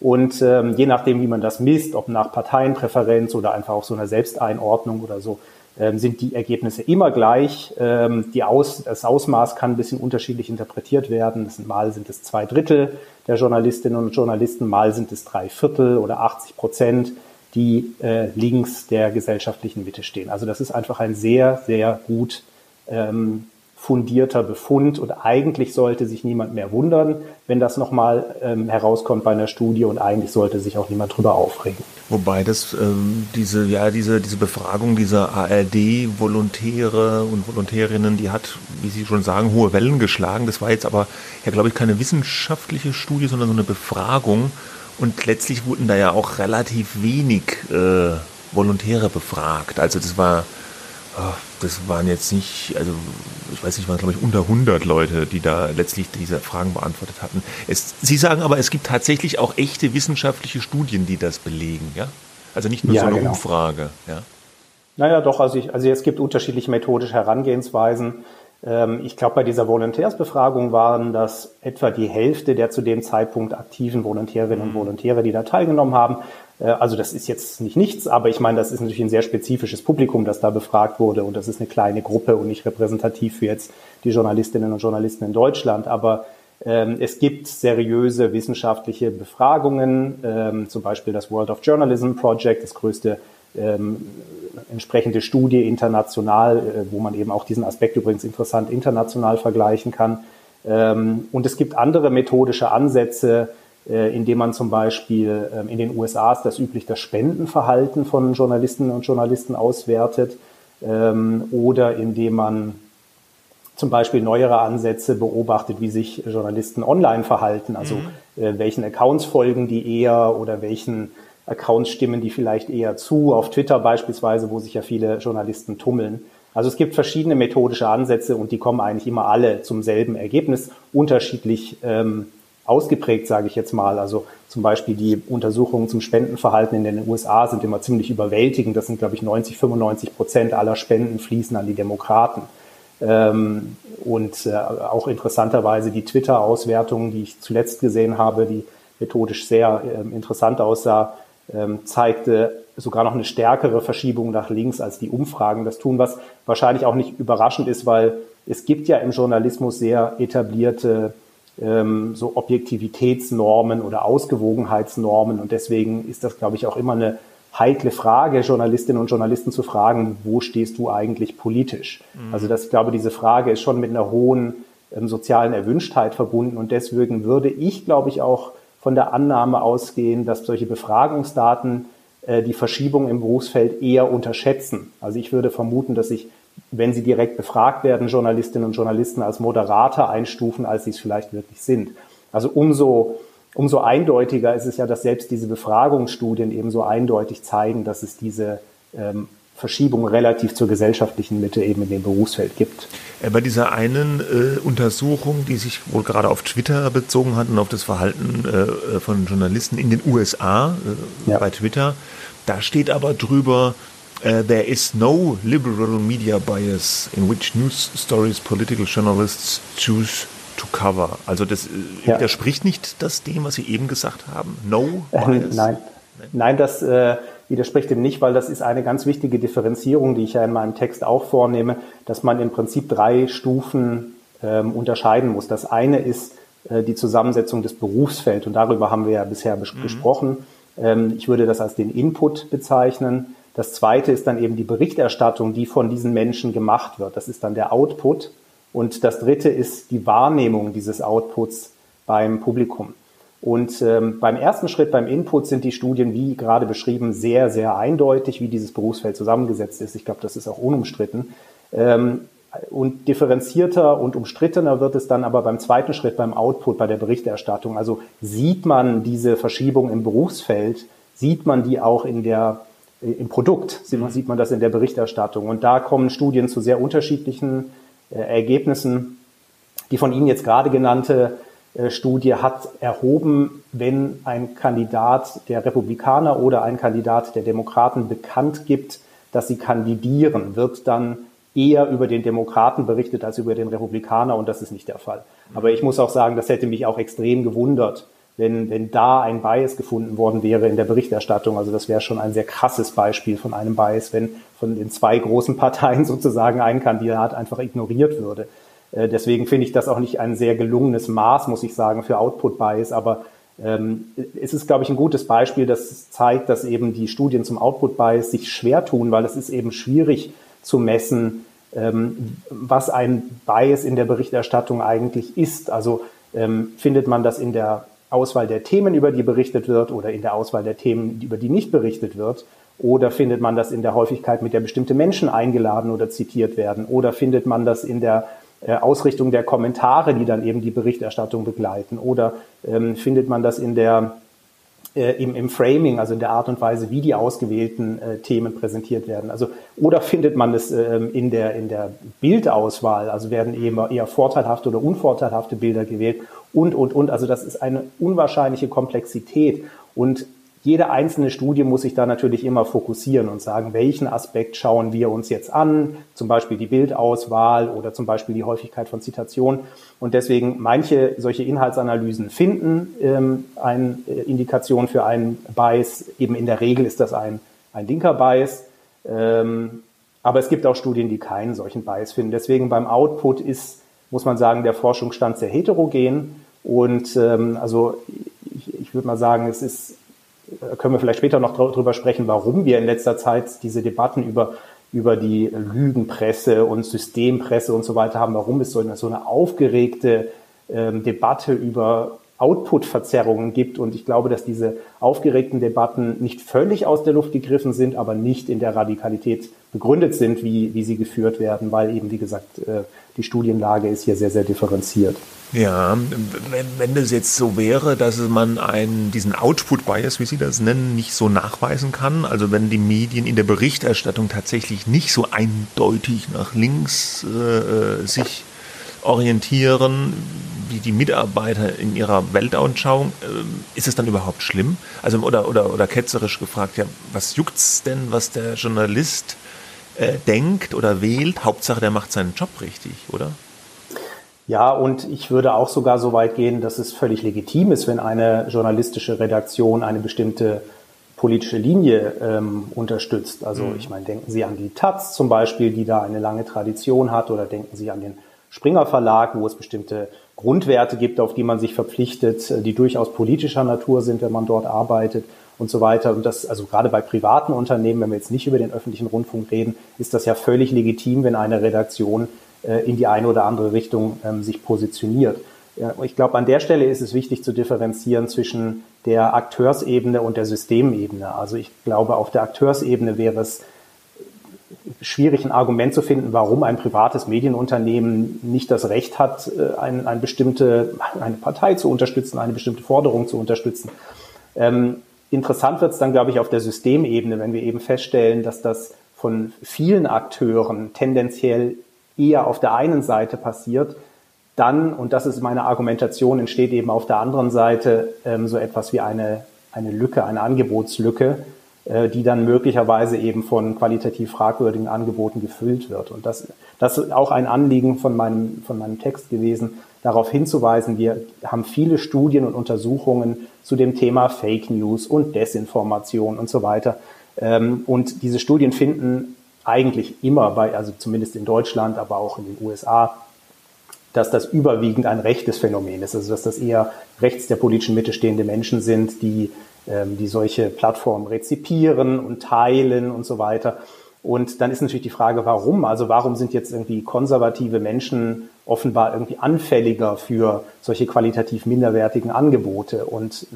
Und ähm, je nachdem, wie man das misst, ob nach Parteienpräferenz oder einfach auf so einer Selbsteinordnung oder so, sind die Ergebnisse immer gleich. Ähm, die Aus, das Ausmaß kann ein bisschen unterschiedlich interpretiert werden. Mal sind es zwei Drittel der Journalistinnen und Journalisten, mal sind es drei Viertel oder 80 Prozent, die äh, links der gesellschaftlichen Mitte stehen. Also das ist einfach ein sehr, sehr gut ähm, fundierter Befund und eigentlich sollte sich niemand mehr wundern, wenn das nochmal ähm, herauskommt bei einer Studie und eigentlich sollte sich auch niemand drüber aufregen. Wobei das ähm, diese ja diese diese Befragung dieser ARD Volontäre und Volontärinnen, die hat, wie Sie schon sagen, hohe Wellen geschlagen. Das war jetzt aber ja glaube ich keine wissenschaftliche Studie, sondern so eine Befragung und letztlich wurden da ja auch relativ wenig äh, Volontäre befragt. Also das war das waren jetzt nicht, also ich weiß nicht, waren glaube ich unter 100 Leute, die da letztlich diese Fragen beantwortet hatten. Es, Sie sagen aber, es gibt tatsächlich auch echte wissenschaftliche Studien, die das belegen, ja? Also nicht nur ja, so eine genau. Umfrage, ja? Naja, doch, also, ich, also es gibt unterschiedliche methodische Herangehensweisen. Ähm, ich glaube, bei dieser Volontärsbefragung waren das etwa die Hälfte der zu dem Zeitpunkt aktiven Volontärinnen und mhm. Volontäre, die da teilgenommen haben. Äh, also das ist jetzt nicht nichts, aber ich meine, das ist natürlich ein sehr spezifisches Publikum, das da befragt wurde und das ist eine kleine Gruppe und nicht repräsentativ für jetzt die Journalistinnen und Journalisten in Deutschland. Aber ähm, es gibt seriöse wissenschaftliche Befragungen, ähm, zum Beispiel das World of Journalism Project, das größte ähm, entsprechende Studie international, äh, wo man eben auch diesen Aspekt übrigens interessant international vergleichen kann. Ähm, und es gibt andere methodische Ansätze, indem man zum Beispiel ähm, in den USA ist das üblich, das Spendenverhalten von Journalistinnen und Journalisten auswertet ähm, oder indem man zum Beispiel neuere Ansätze beobachtet, wie sich Journalisten online verhalten, also mhm. Äh, welchen Accounts folgen die eher oder welchen Accounts stimmen die vielleicht eher zu, auf Twitter beispielsweise, wo sich ja viele Journalisten tummeln. Also es gibt verschiedene methodische Ansätze und die kommen eigentlich immer alle zum selben Ergebnis, unterschiedlich ähm, ausgeprägt, sage ich jetzt mal. Also zum Beispiel die Untersuchungen zum Spendenverhalten in den USA sind immer ziemlich überwältigend. Das sind, glaube ich, 90, 95 Prozent aller Spenden fließen an die Demokraten. Ähm, und äh, auch interessanterweise die Twitter-Auswertung, die ich zuletzt gesehen habe, die methodisch sehr äh, interessant aussah, ähm, zeigte sogar noch eine stärkere Verschiebung nach links als die Umfragen das tun, was wahrscheinlich auch nicht überraschend ist, weil es gibt ja im Journalismus sehr etablierte ähm, so Objektivitätsnormen oder Ausgewogenheitsnormen und deswegen ist das, glaube ich, auch immer eine heikle Frage, Journalistinnen und Journalisten zu fragen, wo stehst du eigentlich politisch? Mhm. Also das, ich glaube, diese Frage ist schon mit einer hohen ähm, sozialen Erwünschtheit verbunden und deswegen würde ich, glaube ich, auch von der Annahme ausgehen, dass solche Befragungsdaten äh, die Verschiebung im Berufsfeld eher unterschätzen. Also ich würde vermuten, dass sich, wenn sie direkt befragt werden, Journalistinnen und Journalisten als Moderator einstufen, als sie es vielleicht wirklich sind. Also umso umso eindeutiger ist es ja, dass selbst diese Befragungsstudien eben so eindeutig zeigen, dass es diese ähm, Verschiebung relativ zur gesellschaftlichen Mitte eben in dem Berufsfeld gibt. Äh, bei dieser einen äh, Untersuchung, die sich wohl gerade auf Twitter bezogen hat und auf das Verhalten äh, von Journalisten in den USA äh, ja. bei Twitter, da steht aber drüber, Uh, there is no liberal media bias in which news stories political journalists choose to cover. Also das äh, ja. widerspricht nicht das dem, was Sie eben gesagt haben. No bias. Nein, nein, das äh, widerspricht dem nicht, weil das ist eine ganz wichtige Differenzierung, die ich ja in meinem Text auch vornehme, dass man im Prinzip drei Stufen ähm, unterscheiden muss. Das eine ist äh, die Zusammensetzung des Berufsfelds und darüber haben wir ja bisher bes mhm. gesprochen. Ähm, ich würde das als den Input bezeichnen. Das zweite ist dann eben die Berichterstattung, die von diesen Menschen gemacht wird. Das ist dann der Output. Und das dritte ist die Wahrnehmung dieses Outputs beim Publikum. Und ähm, beim ersten Schritt, beim Input, sind die Studien, wie gerade beschrieben, sehr, sehr eindeutig, wie dieses Berufsfeld zusammengesetzt ist. Ich glaube, das ist auch unumstritten. Ähm, und differenzierter und umstrittener wird es dann aber beim zweiten Schritt, beim Output, bei der Berichterstattung. Also sieht man diese Verschiebung im Berufsfeld, sieht man die auch in der, im Produkt, sieht man, sieht man das in der Berichterstattung. Und da kommen Studien zu sehr unterschiedlichen äh, Ergebnissen. Die von Ihnen jetzt gerade genannte äh, Studie hat erhoben, wenn ein Kandidat der Republikaner oder ein Kandidat der Demokraten bekannt gibt, dass sie kandidieren, wird dann eher über den Demokraten berichtet als über den Republikaner und das ist nicht der Fall. Aber ich muss auch sagen, das hätte mich auch extrem gewundert, wenn, wenn da ein Bias gefunden worden wäre in der Berichterstattung. Also das wäre schon ein sehr krasses Beispiel von einem Bias, wenn von den zwei großen Parteien sozusagen ein Kandidat einfach ignoriert würde. Äh, deswegen finde ich das auch nicht ein sehr gelungenes Maß, muss ich sagen, für Output Bias. Aber ähm, es ist, glaube ich, ein gutes Beispiel, das zeigt, dass eben die Studien zum Output Bias sich schwer tun, weil es ist eben schwierig zu messen, ähm, was ein Bias in der Berichterstattung eigentlich ist. Also ähm, findet man das in der Auswahl der Themen, über die berichtet wird, oder in der Auswahl der Themen, über die nicht berichtet wird? Oder findet man das in der Häufigkeit, mit der bestimmte Menschen eingeladen oder zitiert werden? Oder findet man das in der äh, Ausrichtung der Kommentare, die dann eben die Berichterstattung begleiten? Oder ähm, findet man das in der, äh, im, im Framing, also in der Art und Weise, wie die ausgewählten äh, Themen präsentiert werden? Also, oder findet man es ähm, in, der, in der Bildauswahl? Also werden eben eher vorteilhafte oder unvorteilhafte Bilder gewählt? und, und, und. Also das ist eine unwahrscheinliche Komplexität. Und jede einzelne Studie muss sich da natürlich immer fokussieren und sagen, welchen Aspekt schauen wir uns jetzt an, zum Beispiel die Bildauswahl oder zum Beispiel die Häufigkeit von Zitationen. Und deswegen manche solche Inhaltsanalysen finden ähm, eine äh, Indikation für einen Bias. Eben in der Regel ist das ein, ein linker Bias. Ähm, aber es gibt auch Studien, die keinen solchen Bias finden. Deswegen beim Output ist, muss man sagen, der Forschungsstand sehr heterogen. Und ähm, also ich, ich würde mal sagen, es ist, können wir vielleicht später noch drüber sprechen, warum wir in letzter Zeit diese Debatten über über die Lügenpresse und Systempresse und so weiter haben, warum es so eine, so eine aufgeregte ähm, Debatte über Output-Verzerrungen gibt. Und ich glaube, dass diese aufgeregten Debatten nicht völlig aus der Luft gegriffen sind, aber nicht in der Radikalität begründet sind, wie, wie sie geführt werden, weil eben, wie gesagt, äh, die Studienlage ist hier sehr, sehr differenziert. Ja, wenn, wenn das jetzt so wäre, dass man einen, diesen Output-Bias, wie Sie das nennen, nicht so nachweisen kann, also wenn die Medien in der Berichterstattung tatsächlich nicht so eindeutig nach links äh, sich orientieren, wie die Mitarbeiter in ihrer Weltanschauung, äh, ist es dann überhaupt schlimm? Also oder oder oder ketzerisch gefragt, ja, was juckt's denn, was der Journalist äh, denkt oder wählt? Hauptsache, der macht seinen Job richtig, oder? Ja, und ich würde auch sogar so weit gehen, dass es völlig legitim ist, wenn eine journalistische Redaktion eine bestimmte politische Linie ähm, unterstützt. Also mhm. ich meine, denken Sie an die Taz zum Beispiel, die da eine lange Tradition hat, oder denken Sie an den Springer Verlag, wo es bestimmte Grundwerte gibt, auf die man sich verpflichtet, äh, die durchaus politischer Natur sind, wenn man dort arbeitet. und so weiter. Und das, also gerade bei privaten Unternehmen, wenn wir jetzt nicht über den öffentlichen Rundfunk reden, ist das ja völlig legitim, wenn eine Redaktion äh, in die eine oder andere Richtung ähm, sich positioniert. Ich glaube, an der Stelle ist es wichtig zu differenzieren zwischen der Akteursebene und der Systemebene. Also ich glaube, auf der Akteursebene wäre es schwierig, ein Argument zu finden, warum ein privates Medienunternehmen nicht das Recht hat, äh, ein, eine bestimmte, eine Partei zu unterstützen, eine bestimmte Forderung zu unterstützen. Ähm, interessant wird es dann, glaube ich, auf der Systemebene, wenn wir eben feststellen, dass das von vielen Akteuren tendenziell eher auf der einen Seite passiert, dann, und das ist meine Argumentation, entsteht eben auf der anderen Seite ähm, so etwas wie eine, eine Lücke, eine Angebotslücke, äh, die dann möglicherweise eben von qualitativ fragwürdigen Angeboten gefüllt wird. Und das, das ist auch ein Anliegen von meinem, von meinem Text gewesen, darauf hinzuweisen, wir haben viele Studien und Untersuchungen zu dem Thema Fake News und Desinformation und so weiter. Ähm, und diese Studien finden eigentlich immer bei, also zumindest in Deutschland, aber auch in den USA, dass das überwiegend ein rechtes Phänomen ist, also dass das eher rechts der politischen Mitte stehende Menschen sind, die, die solche Plattformen rezipieren und teilen und so weiter. Und dann ist natürlich die Frage, warum? Also warum sind jetzt irgendwie konservative Menschen offenbar irgendwie anfälliger für solche qualitativ minderwertigen Angebote? Und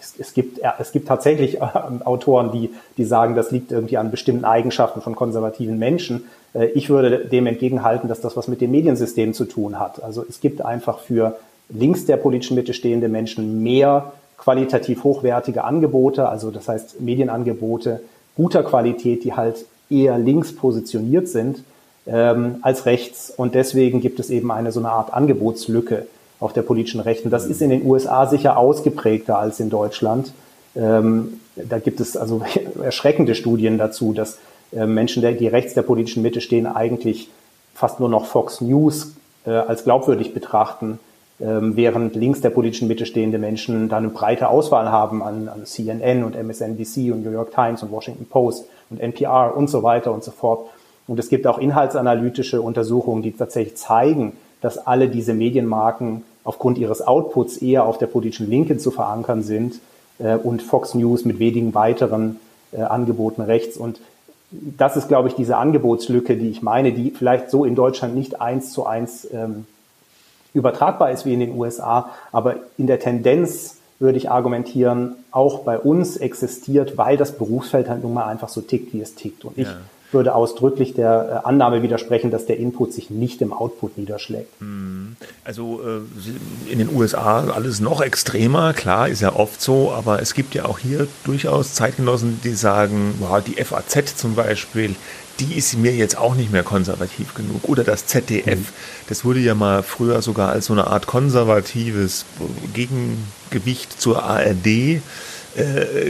es, es, gibt, es gibt tatsächlich äh, Autoren, die, die sagen, das liegt irgendwie an bestimmten Eigenschaften von konservativen Menschen. Äh, ich würde dem entgegenhalten, dass das was mit dem Mediensystem zu tun hat. Also es gibt einfach für links der politischen Mitte stehende Menschen mehr qualitativ hochwertige Angebote, also das heißt Medienangebote guter Qualität, die halt eher links positioniert sind ähm, als rechts. Und deswegen gibt es eben eine so eine Art Angebotslücke auf der politischen Rechten. Das ist in den USA sicher ausgeprägter als in Deutschland. Ähm, da gibt es also erschreckende Studien dazu, dass äh, Menschen, die rechts der politischen Mitte stehen, eigentlich fast nur noch Fox News äh, als glaubwürdig betrachten, während links der politischen Mitte stehende Menschen da eine breite Auswahl haben an, an CNN und MSNBC und New York Times und Washington Post und NPR und so weiter und so fort. Und es gibt auch inhaltsanalytische Untersuchungen, die tatsächlich zeigen, dass alle diese Medienmarken aufgrund ihres Outputs eher auf der politischen Linken zu verankern sind äh, und Fox News mit wenigen weiteren äh, Angeboten rechts. Und das ist, glaube ich, diese Angebotslücke, die ich meine, die vielleicht so in Deutschland nicht eins zu eins ähm, übertragbar ist wie in den USA, aber in der Tendenz würde ich argumentieren, auch bei uns existiert, weil das Berufsfeld halt nun mal einfach so tickt, wie es tickt. Und ich ja würde ausdrücklich der äh, Annahme widersprechen, dass der Input sich nicht im Output niederschlägt. Hm. Also äh, in den USA alles noch extremer, klar, ist ja oft so, aber es gibt ja auch hier durchaus Zeitgenossen, die sagen, die FAZ zum Beispiel, die ist mir jetzt auch nicht mehr konservativ genug. Oder das ZDF, mhm. das wurde ja mal früher sogar als so eine Art konservatives Gegengewicht zur ARD äh,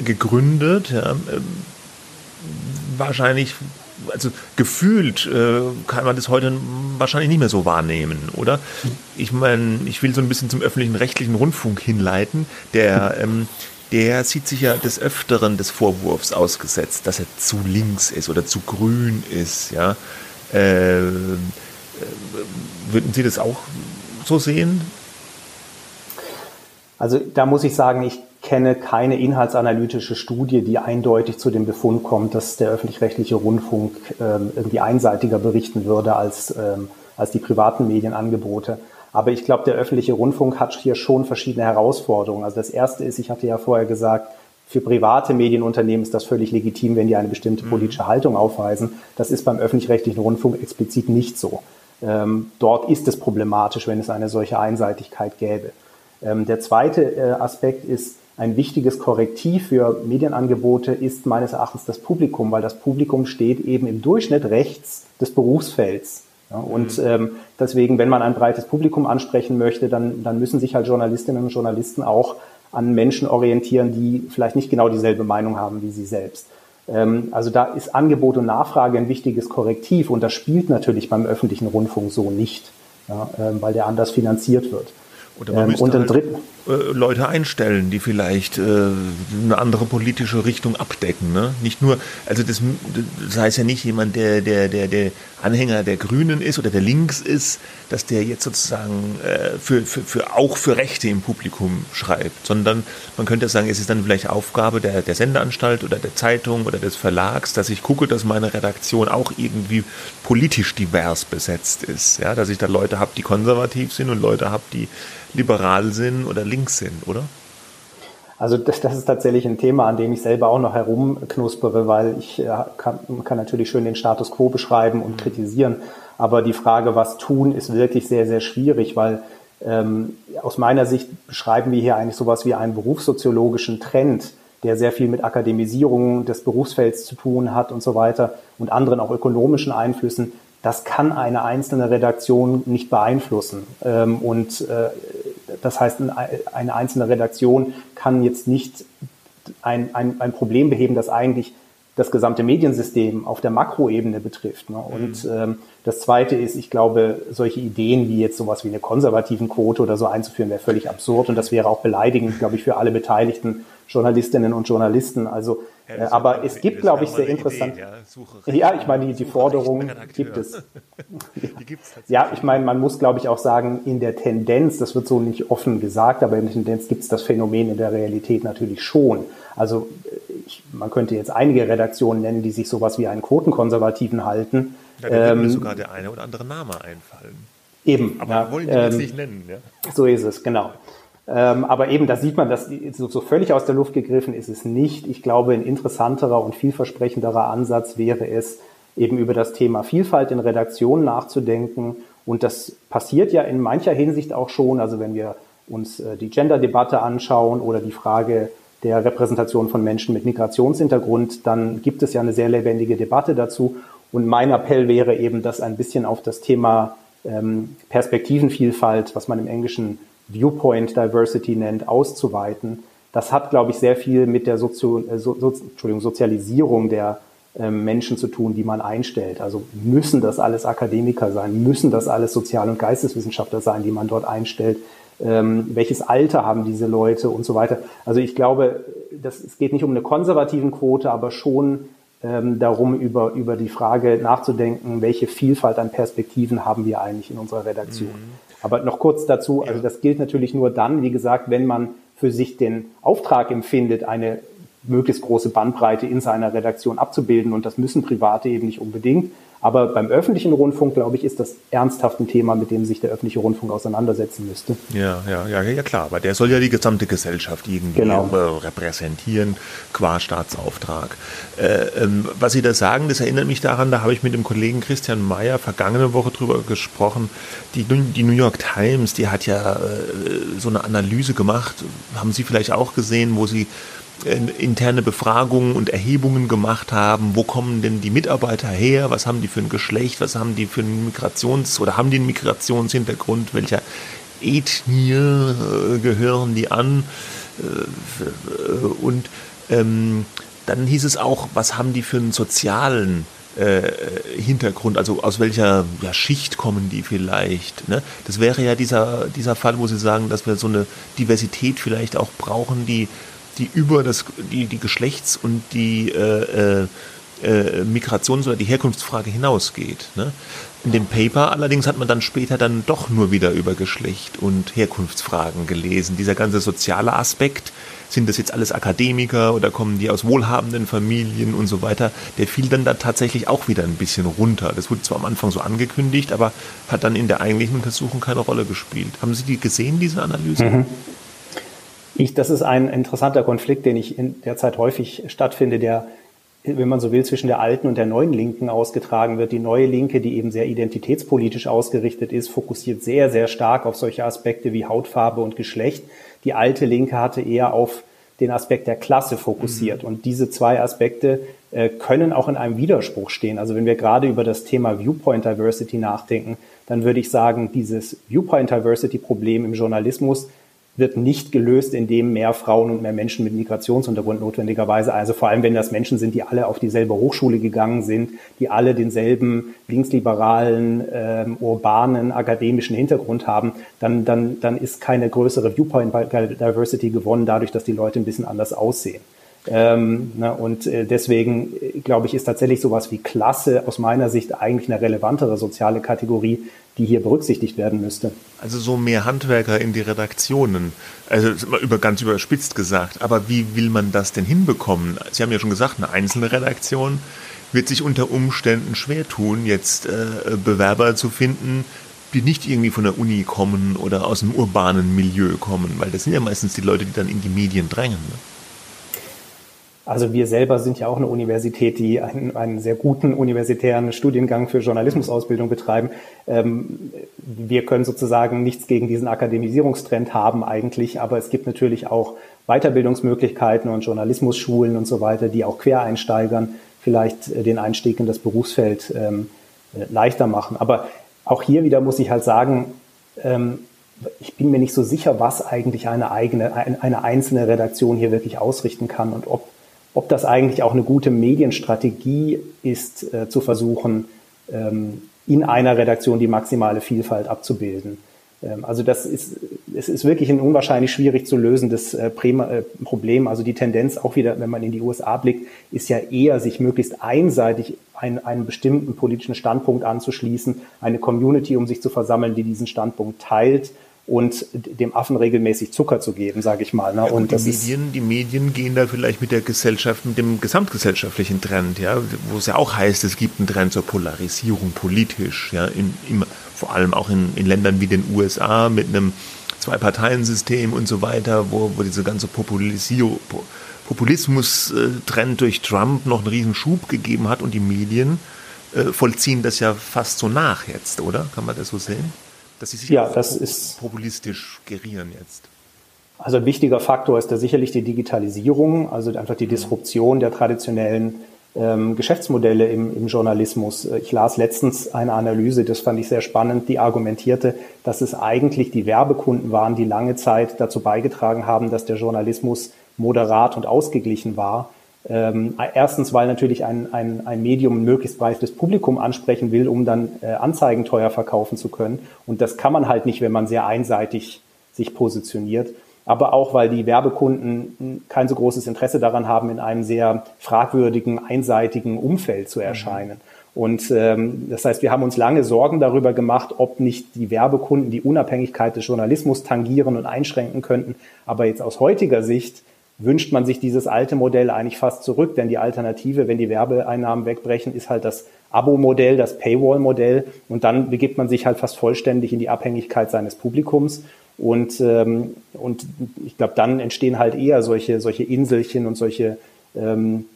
gegründet. Ja. Wahrscheinlich also gefühlt äh, kann man das heute wahrscheinlich nicht mehr so wahrnehmen, oder? Ich meine, ich will so ein bisschen zum öffentlichen rechtlichen Rundfunk hinleiten. Der, ähm, der sieht sich ja des Öfteren des Vorwurfs ausgesetzt, dass er zu links ist oder zu grün ist, ja. Äh, äh würden Sie das auch so sehen? Also da muss ich sagen, ich kenne keine inhaltsanalytische Studie, die eindeutig zu dem Befund kommt, dass der öffentlich-rechtliche Rundfunk ähm, irgendwie einseitiger berichten würde als, ähm, als die privaten Medienangebote. Aber ich glaube, der öffentliche Rundfunk hat hier schon verschiedene Herausforderungen. Also das erste ist, ich hatte ja vorher gesagt, für private Medienunternehmen ist das völlig legitim, wenn die eine bestimmte mhm. politische Haltung aufweisen. Das ist beim öffentlich-rechtlichen Rundfunk explizit nicht so. Ähm, dort ist es problematisch, wenn es eine solche Einseitigkeit gäbe. Ähm, der zweite äh, Aspekt ist, ein wichtiges Korrektiv für Medienangebote ist meines Erachtens das Publikum, weil das Publikum steht eben im Durchschnitt rechts des Berufsfelds. Ja, und mhm. ähm, deswegen, wenn man ein breites Publikum ansprechen möchte, dann, dann müssen sich halt Journalistinnen und Journalisten auch an Menschen orientieren, die vielleicht nicht genau dieselbe Meinung haben wie sie selbst. Ähm, also da ist Angebot und Nachfrage ein wichtiges Korrektiv und das spielt natürlich beim öffentlichen Rundfunk so nicht, ja, äh, weil der anders finanziert wird. Oder man ähm, müsste und halt dritten, äh, Leute einstellen, die vielleicht äh, eine andere politische Richtung abdecken. Ne? Nicht nur, also das, das heißt ja nicht jemand, der, der, der, der Anhänger der Grünen ist oder der Links ist, dass der jetzt sozusagen äh, für, für, für auch für Rechte im Publikum schreibt, sondern man könnte sagen, es ist dann vielleicht Aufgabe der, der Sendeanstalt oder der Zeitung oder des Verlags, dass ich gucke, dass meine Redaktion auch irgendwie politisch divers besetzt ist. Ja, dass ich da Leute habe, die konservativ sind und Leute habe, die liberal sind oder links sind, oder? Also das, das ist tatsächlich ein Thema, an dem ich selber auch noch herumknuspere, weil ich äh, kann, kann natürlich schön den Status quo beschreiben und mhm. kritisieren, aber die Frage, was tun, ist wirklich sehr, sehr schwierig, weil ähm, aus meiner Sicht beschreiben wir hier eigentlich sowas wie einen berufssoziologischen Trend, der sehr viel mit Akademisierung des Berufsfelds zu tun hat und so weiter und anderen auch ökonomischen Einflüssen, das kann eine einzelne Redaktion nicht beeinflussen. Ähm, und äh, das heißt, eine einzelne Redaktion kann jetzt nicht ein, ein, ein Problem beheben, das eigentlich das gesamte Mediensystem auf der Makroebene betrifft. Ne? Und mhm. ähm, das Zweite ist, ich glaube, solche Ideen wie jetzt sowas wie eine konservativen Quote oder so einzuführen, wäre völlig absurd und das wäre auch beleidigend, glaube ich, für alle Beteiligten, Journalistinnen und Journalisten. Also ja, äh, aber es gibt, glaube ich, sehr interessant. ja. ja, ich meine, die, die Forderung gibt es. ja, ich meine, man muss, glaube ich, auch sagen, in der Tendenz, das wird so nicht offen gesagt, aber in der Tendenz gibt es das Phänomen in der Realität natürlich schon. Also ich, man könnte jetzt einige Redaktionen nennen, die sich sowas wie einen Quotenkonservativen halten. Da würde ähm, mir sogar der eine oder andere Name einfallen. Eben. Aber ja, wollen die ähm, jetzt nicht nennen. Ja? So ist es, genau. Ähm, aber eben, da sieht man, dass so, völlig aus der Luft gegriffen ist es nicht. Ich glaube, ein interessanterer und vielversprechenderer Ansatz wäre es, eben über das Thema Vielfalt in Redaktionen nachzudenken. Und das passiert ja in mancher Hinsicht auch schon. Also wenn wir uns äh, die Gender-Debatte anschauen oder die Frage der Repräsentation von Menschen mit Migrationshintergrund, dann gibt es ja eine sehr lebendige Debatte dazu. Und mein Appell wäre eben, das ein bisschen auf das Thema ähm, Perspektivenvielfalt, was man im Englischen Viewpoint Diversity nennt, auszuweiten. Das hat, glaube ich, sehr viel mit der Sozio äh, so, Entschuldigung, Sozialisierung der ähm, Menschen zu tun, die man einstellt. Also müssen das alles Akademiker sein, müssen das alles Sozial- und Geisteswissenschaftler sein, die man dort einstellt. Ähm, welches Alter haben diese Leute und so weiter. Also ich glaube, das, es geht nicht um eine konservativen Quote, aber schon ähm, darum, über, über die Frage nachzudenken, welche Vielfalt an Perspektiven haben wir eigentlich in unserer Redaktion. Aber noch kurz dazu, also das gilt natürlich nur dann, wie gesagt, wenn man für sich den Auftrag empfindet, eine möglichst große Bandbreite in seiner Redaktion abzubilden. Und das müssen Private eben nicht unbedingt. Aber beim öffentlichen Rundfunk, glaube ich, ist das ernsthaft ein Thema, mit dem sich der öffentliche Rundfunk auseinandersetzen müsste. Ja, ja, ja, ja klar. Aber der soll ja die gesamte Gesellschaft irgendwie genau. repräsentieren, qua Staatsauftrag. Äh, ähm, was Sie da sagen, das erinnert mich daran, da habe ich mit dem Kollegen Christian Mayer vergangene Woche drüber gesprochen. Die, die New York Times, die hat ja äh, so eine Analyse gemacht, haben Sie vielleicht auch gesehen, wo sie äh, interne Befragungen und Erhebungen gemacht haben, wo kommen denn die Mitarbeiter her, was haben die für ein Geschlecht, was haben die für einen Migrations- oder haben die einen Migrationshintergrund, welcher Ethnie äh, gehören die an äh, und ähm, dann hieß es auch, was haben die für einen sozialen äh, Hintergrund, also aus welcher ja, Schicht kommen die vielleicht. Ne? Das wäre ja dieser, dieser Fall, wo Sie sagen, dass wir so eine Diversität vielleicht auch brauchen, die die über das, die, die Geschlechts- und die äh, äh, äh, Migrations- oder die Herkunftsfrage hinausgeht. Ne? In dem Paper allerdings hat man dann später dann doch nur wieder über Geschlecht und Herkunftsfragen gelesen. Dieser ganze soziale Aspekt, sind das jetzt alles Akademiker oder kommen die aus wohlhabenden Familien und so weiter, der fiel dann da tatsächlich auch wieder ein bisschen runter. Das wurde zwar am Anfang so angekündigt, aber hat dann in der eigentlichen Untersuchung keine Rolle gespielt. Haben Sie die gesehen, diese Analyse? Mhm. Ich, das ist ein interessanter Konflikt, den ich in der Zeit häufig stattfinde, der, wenn man so will, zwischen der alten und der neuen Linken ausgetragen wird. Die neue Linke, die eben sehr identitätspolitisch ausgerichtet ist, fokussiert sehr, sehr stark auf solche Aspekte wie Hautfarbe und Geschlecht. Die alte Linke hatte eher auf den Aspekt der Klasse fokussiert. Mhm. Und diese zwei Aspekte äh, können auch in einem Widerspruch stehen. Also wenn wir gerade über das Thema Viewpoint Diversity nachdenken, dann würde ich sagen, dieses Viewpoint Diversity Problem im Journalismus wird nicht gelöst, indem mehr Frauen und mehr Menschen mit Migrationshintergrund notwendigerweise, also vor allem wenn das Menschen sind, die alle auf dieselbe Hochschule gegangen sind, die alle denselben linksliberalen, ähm, urbanen, akademischen Hintergrund haben, dann, dann, dann ist keine größere Viewpoint Diversity gewonnen, dadurch, dass die Leute ein bisschen anders aussehen. Ähm, ne, und äh, deswegen, äh, glaube ich, ist tatsächlich sowas wie Klasse aus meiner Sicht eigentlich eine relevantere soziale Kategorie, die hier berücksichtigt werden müsste. Also so mehr Handwerker in die Redaktionen. Also über, ganz überspitzt gesagt. Aber wie will man das denn hinbekommen? Sie haben ja schon gesagt, eine einzelne Redaktion wird sich unter Umständen schwer tun, jetzt äh, Bewerber zu finden, die nicht irgendwie von der Uni kommen oder aus einem urbanen Milieu kommen, weil das sind ja meistens die Leute, die dann in die Medien drängen. Ne? Also wir selber sind ja auch eine Universität, die einen, einen sehr guten universitären Studiengang für Journalismusausbildung betreiben. Ähm, wir können sozusagen nichts gegen diesen Akademisierungstrend haben eigentlich, aber es gibt natürlich auch Weiterbildungsmöglichkeiten und Journalismusschulen und so weiter, die auch Quereinsteigern vielleicht äh, den Einstieg in das Berufsfeld ähm, äh, leichter machen. Aber auch hier wieder muss ich halt sagen, ähm, ich bin mir nicht so sicher, was eigentlich eine eigene, eine einzelne Redaktion hier wirklich ausrichten kann und ob ob das eigentlich auch eine gute Medienstrategie ist, äh, zu versuchen, ähm, in einer Redaktion die maximale Vielfalt abzubilden. Ähm, also das ist, es ist wirklich ein unwahrscheinlich schwierig zu lösendes äh, äh, Problem. Also die Tendenz auch wieder, wenn man in die USA blickt, ist ja eher, sich möglichst einseitig ein, einen bestimmten politischen Standpunkt anzuschließen, eine Community um sich zu versammeln, die diesen Standpunkt teilt und dem Affen regelmäßig Zucker zu geben, sage ich mal. Ne? Ja, und die Medien, die Medien gehen da vielleicht mit der Gesellschaft, mit dem gesamtgesellschaftlichen Trend, ja, wo es ja auch heißt, es gibt einen Trend zur Polarisierung politisch, ja, in, im, vor allem auch in, in Ländern wie den USA mit einem Zwei-Parteien-System und so weiter, wo, wo diese ganze Populismus-Trend durch Trump noch einen riesen Schub gegeben hat und die Medien äh, vollziehen das ja fast so nach jetzt, oder? Kann man das so sehen? Dass sie sich ja, das ist populistisch gerieren jetzt. Also ein wichtiger Faktor ist da sicherlich die Digitalisierung, also einfach die Disruption der traditionellen ähm, Geschäftsmodelle im, im Journalismus. Ich las letztens eine Analyse, das fand ich sehr spannend, die argumentierte, dass es eigentlich die Werbekunden waren, die lange Zeit dazu beigetragen haben, dass der Journalismus moderat und ausgeglichen war ähm, erstens, weil natürlich ein, ein, ein Medium ein möglichst breites Publikum ansprechen will, um dann äh, Anzeigen teuer verkaufen zu können. Und das kann man halt nicht, wenn man sehr einseitig sich positioniert. Aber auch, weil die Werbekunden kein so großes Interesse daran haben, in einem sehr fragwürdigen, einseitigen Umfeld zu erscheinen. Mhm. Und ähm, das heißt, wir haben uns lange Sorgen darüber gemacht, ob nicht die Werbekunden die Unabhängigkeit des Journalismus tangieren und einschränken könnten. Aber jetzt aus heutiger Sicht wünscht man sich dieses alte Modell eigentlich fast zurück, denn die Alternative, wenn die Werbeeinnahmen wegbrechen, ist halt das Abo-Modell, das Paywall-Modell und dann begibt man sich halt fast vollständig in die Abhängigkeit seines Publikums und, ähm, und ich glaube, dann entstehen halt eher solche, solche Inselchen und solche ähm,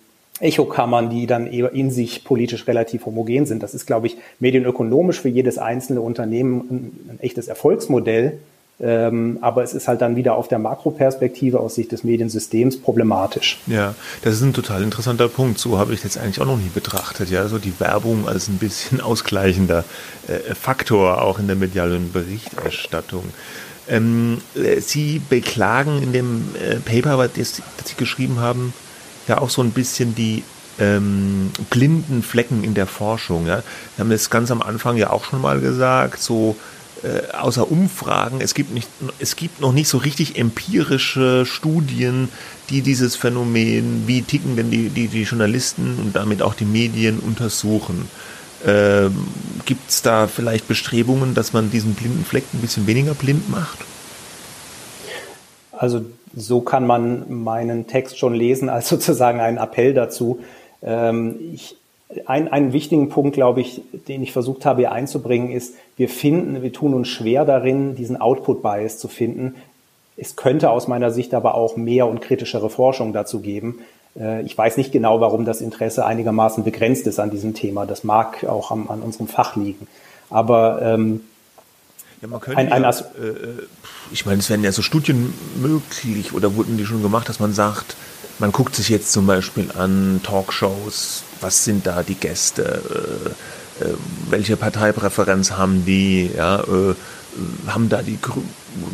Echokammern, die dann eher in sich politisch relativ homogen sind. Das ist, glaube ich, medienökonomisch für jedes einzelne Unternehmen ein, ein echtes Erfolgsmodell, ähm, aber es ist halt dann wieder auf der Makroperspektive aus Sicht des Mediensystems problematisch. Ja, das ist ein total interessanter Punkt. So habe ich das eigentlich auch noch nie betrachtet. Ja, so die Werbung als ein bisschen ausgleichender äh, Faktor auch in der medialen Berichterstattung. Ähm, äh, Sie beklagen in dem äh, Paper, das, das Sie geschrieben haben, ja auch so ein bisschen die ähm, blinden Flecken in der Forschung. Ja? Wir haben das ganz am Anfang ja auch schon mal gesagt, so äh, außer Umfragen, es gibt, nicht, es gibt noch nicht so richtig empirische Studien, die dieses Phänomen, wie ticken denn die, die, die Journalisten und damit auch die Medien untersuchen. Ähm, gibt es da vielleicht Bestrebungen, dass man diesen blinden Fleck ein bisschen weniger blind macht? Also so kann man meinen Text schon lesen, als sozusagen einen Appell dazu. Ähm, ich, ein, einen wichtigen Punkt, glaube ich, den ich versucht habe hier einzubringen, ist, wir finden, wir tun uns schwer darin, diesen Output-Bias zu finden. Es könnte aus meiner Sicht aber auch mehr und kritischere Forschung dazu geben. Äh, ich weiß nicht genau, warum das Interesse einigermaßen begrenzt ist an diesem Thema. Das mag auch am, an unserem Fach liegen. Aber ähm, ja, man könnte ein, ein ja, äh, ich meine, es werden ja so Studien möglich oder wurden die schon gemacht, dass man sagt, man guckt sich jetzt zum Beispiel an Talkshows, was sind da die Gäste, äh, äh, welche Parteipräferenz haben die, ja, äh, haben da die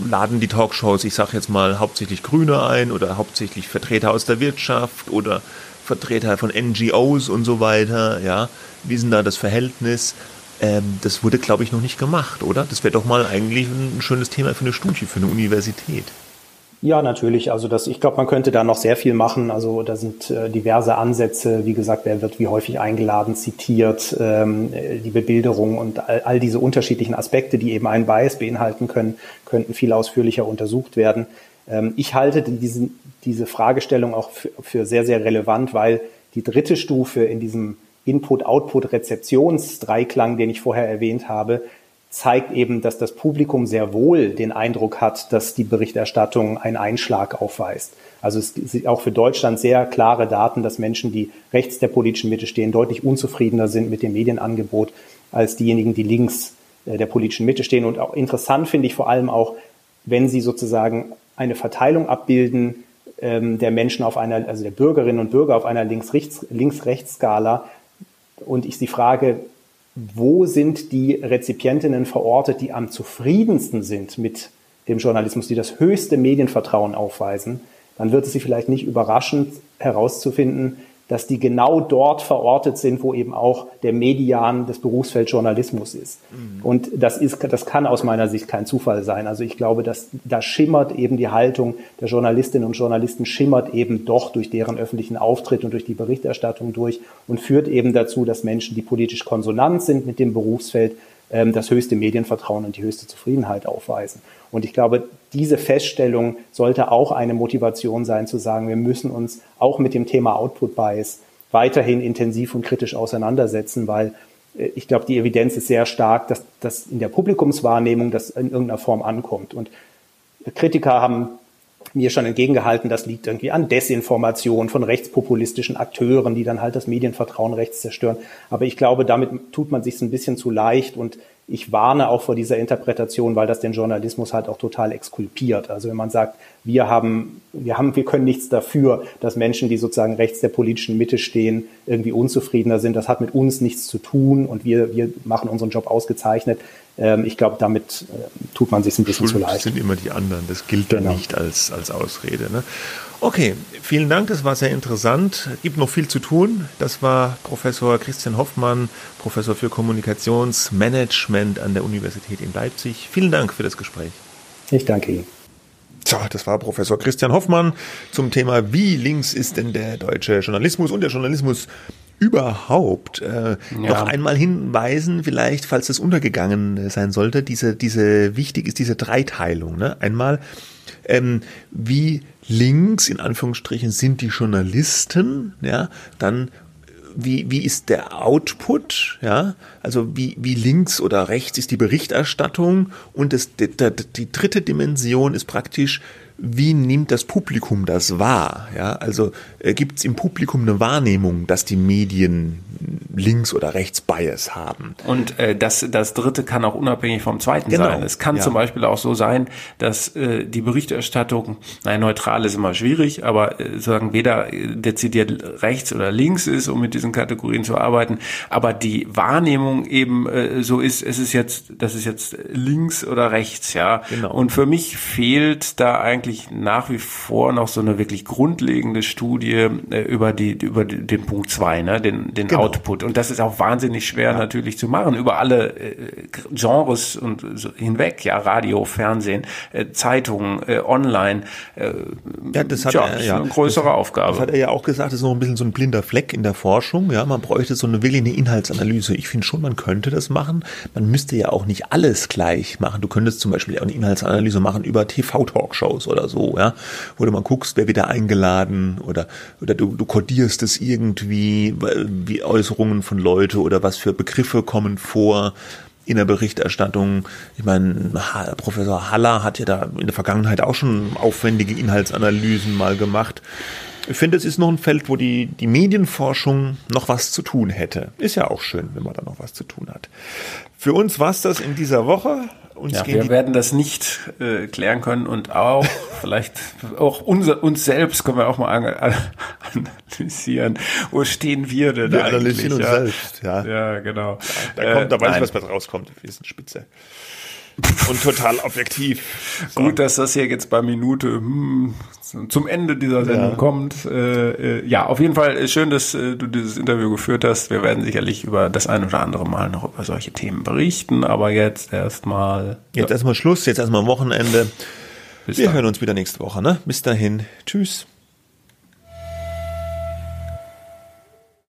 laden die Talkshows, ich sage jetzt mal hauptsächlich Grüne ein oder hauptsächlich Vertreter aus der Wirtschaft oder Vertreter von NGOs und so weiter, ja. Wie ist denn da das Verhältnis? Ähm, das wurde, glaube ich, noch nicht gemacht, oder? Das wäre doch mal eigentlich ein schönes Thema für eine Studie, für eine Universität. Ja, natürlich. Also das, ich glaube, man könnte da noch sehr viel machen. Also da sind äh, diverse Ansätze. Wie gesagt, wer wird wie häufig eingeladen, zitiert, ähm, die Bebilderung und all, all diese unterschiedlichen Aspekte, die eben einen Bias beinhalten können, könnten viel ausführlicher untersucht werden. Ähm, ich halte diesen, diese Fragestellung auch für, für sehr, sehr relevant, weil die dritte Stufe in diesem Input-Output-Rezeptionsdreiklang, den ich vorher erwähnt habe, zeigt eben, dass das Publikum sehr wohl den Eindruck hat, dass die Berichterstattung einen Einschlag aufweist. Also es sind auch für Deutschland sehr klare Daten, dass Menschen, die rechts der politischen Mitte stehen, deutlich unzufriedener sind mit dem Medienangebot als diejenigen, die links äh, der politischen Mitte stehen. Und auch interessant finde ich vor allem auch, wenn sie sozusagen eine Verteilung abbilden ähm, der Menschen auf einer, also der Bürgerinnen und Bürger auf einer Links-Rechts-Skala. Und ich sie frage, wo sind die Rezipientinnen verortet, die am zufriedensten sind mit dem Journalismus, die das höchste Medienvertrauen aufweisen, dann wird es sie vielleicht nicht überraschend herauszufinden, dass die genau dort verortet sind, wo eben auch der Median des Berufsfelds Journalismus ist. Mhm. Und das ist, das kann aus meiner Sicht kein Zufall sein. Also ich glaube, dass da schimmert eben die Haltung der Journalistinnen und Journalisten schimmert eben doch durch deren öffentlichen Auftritt und durch die Berichterstattung durch und führt eben dazu, dass Menschen, die politisch konsonant sind mit dem Berufsfeld, das höchste Medienvertrauen und die höchste Zufriedenheit aufweisen. Und ich glaube, diese Feststellung sollte auch eine Motivation sein, zu sagen, wir müssen uns auch mit dem Thema Output Bias weiterhin intensiv und kritisch auseinandersetzen, weil äh, ich glaube, die Evidenz ist sehr stark, dass das in der Publikumswahrnehmung das in irgendeiner Form ankommt. Und Kritiker haben mir schon entgegengehalten, das liegt irgendwie an Desinformation von rechtspopulistischen Akteuren, die dann halt das Medienvertrauen rechts zerstören. Aber ich glaube, damit tut man sich ein bisschen zu leicht und ich warne auch vor dieser Interpretation, weil das den Journalismus halt auch total exkulpiert. Also wenn man sagt, wir haben, wir haben, wir können nichts dafür, dass Menschen, die sozusagen rechts der politischen Mitte stehen, irgendwie unzufriedener sind. Das hat mit uns nichts zu tun und wir, wir machen unseren Job ausgezeichnet. Ähm, ich glaube, damit äh, tut man sich ein bisschen Schuld zu leicht. sind immer die anderen. Das gilt dann genau. nicht als, als Ausrede. Ne? Okay, vielen Dank, das war sehr interessant. Gibt noch viel zu tun. Das war Professor Christian Hoffmann, Professor für Kommunikationsmanagement an der Universität in Leipzig. Vielen Dank für das Gespräch. Ich danke Ihnen. So, das war Professor Christian Hoffmann zum Thema, wie links ist denn der deutsche Journalismus und der Journalismus überhaupt äh, ja. noch einmal hinweisen, vielleicht, falls es untergegangen sein sollte, diese, diese, wichtig ist diese Dreiteilung. Ne? Einmal, ähm, wie links, in Anführungsstrichen, sind die Journalisten, ja, dann wie, wie ist der Output, ja, also wie, wie links oder rechts ist die Berichterstattung und das, die, die dritte Dimension ist praktisch, wie nimmt das Publikum das wahr? Ja, also äh, gibt es im Publikum eine Wahrnehmung, dass die Medien links oder rechts Bias haben? Und äh, das, das Dritte kann auch unabhängig vom Zweiten genau. sein. Es kann ja. zum Beispiel auch so sein, dass äh, die Berichterstattung, naja, neutral ist immer schwierig, aber äh, sagen weder äh, dezidiert rechts oder links ist, um mit diesen Kategorien zu arbeiten, aber die Wahrnehmung eben äh, so ist, es ist jetzt, das ist jetzt links oder rechts, ja. Genau. Und für mich fehlt da eigentlich eigentlich nach wie vor noch so eine wirklich grundlegende Studie äh, über die über den Punkt zwei, ne, den den genau. Output. Und das ist auch wahnsinnig schwer ja. natürlich zu machen über alle äh, Genres und so hinweg, ja, Radio, Fernsehen, äh, Zeitungen, äh, Online. Äh, ja, das hat ja, er, ja. eine größere das, Aufgabe. Das hat er ja auch gesagt, das ist noch ein bisschen so ein blinder Fleck in der Forschung. Ja, man bräuchte so eine wirklich eine Inhaltsanalyse. Ich finde schon, man könnte das machen. Man müsste ja auch nicht alles gleich machen. Du könntest zum Beispiel auch eine Inhaltsanalyse machen über TV-Talkshows oder so, ja, wo du mal guckst, wer wieder eingeladen oder oder du, du kodierst es irgendwie, wie Äußerungen von Leute oder was für Begriffe kommen vor in der Berichterstattung. Ich meine, Professor Haller hat ja da in der Vergangenheit auch schon aufwendige Inhaltsanalysen mal gemacht. Ich finde, es ist noch ein Feld, wo die, die Medienforschung noch was zu tun hätte. Ist ja auch schön, wenn man da noch was zu tun hat. Für uns war es das in dieser Woche. Uns ja, wir werden das nicht äh, klären können und auch vielleicht auch unser, uns selbst können wir auch mal analysieren. Wo stehen wir denn wir eigentlich? Wir analysieren uns ja. selbst, ja. Ja, genau. Ja, da kommt, da äh, weiß nein. ich, was bei rauskommt. Wir sind spitze. und total objektiv. So. Gut, dass das hier jetzt bei Minute hm, zum Ende dieser Sendung ja. kommt. Äh, äh, ja, auf jeden Fall schön, dass äh, du dieses Interview geführt hast. Wir werden sicherlich über das ein oder andere Mal noch über solche Themen berichten, aber jetzt erstmal. Jetzt erstmal Schluss, jetzt erstmal Wochenende. Bis Wir dann. hören uns wieder nächste Woche. Ne? Bis dahin. Tschüss.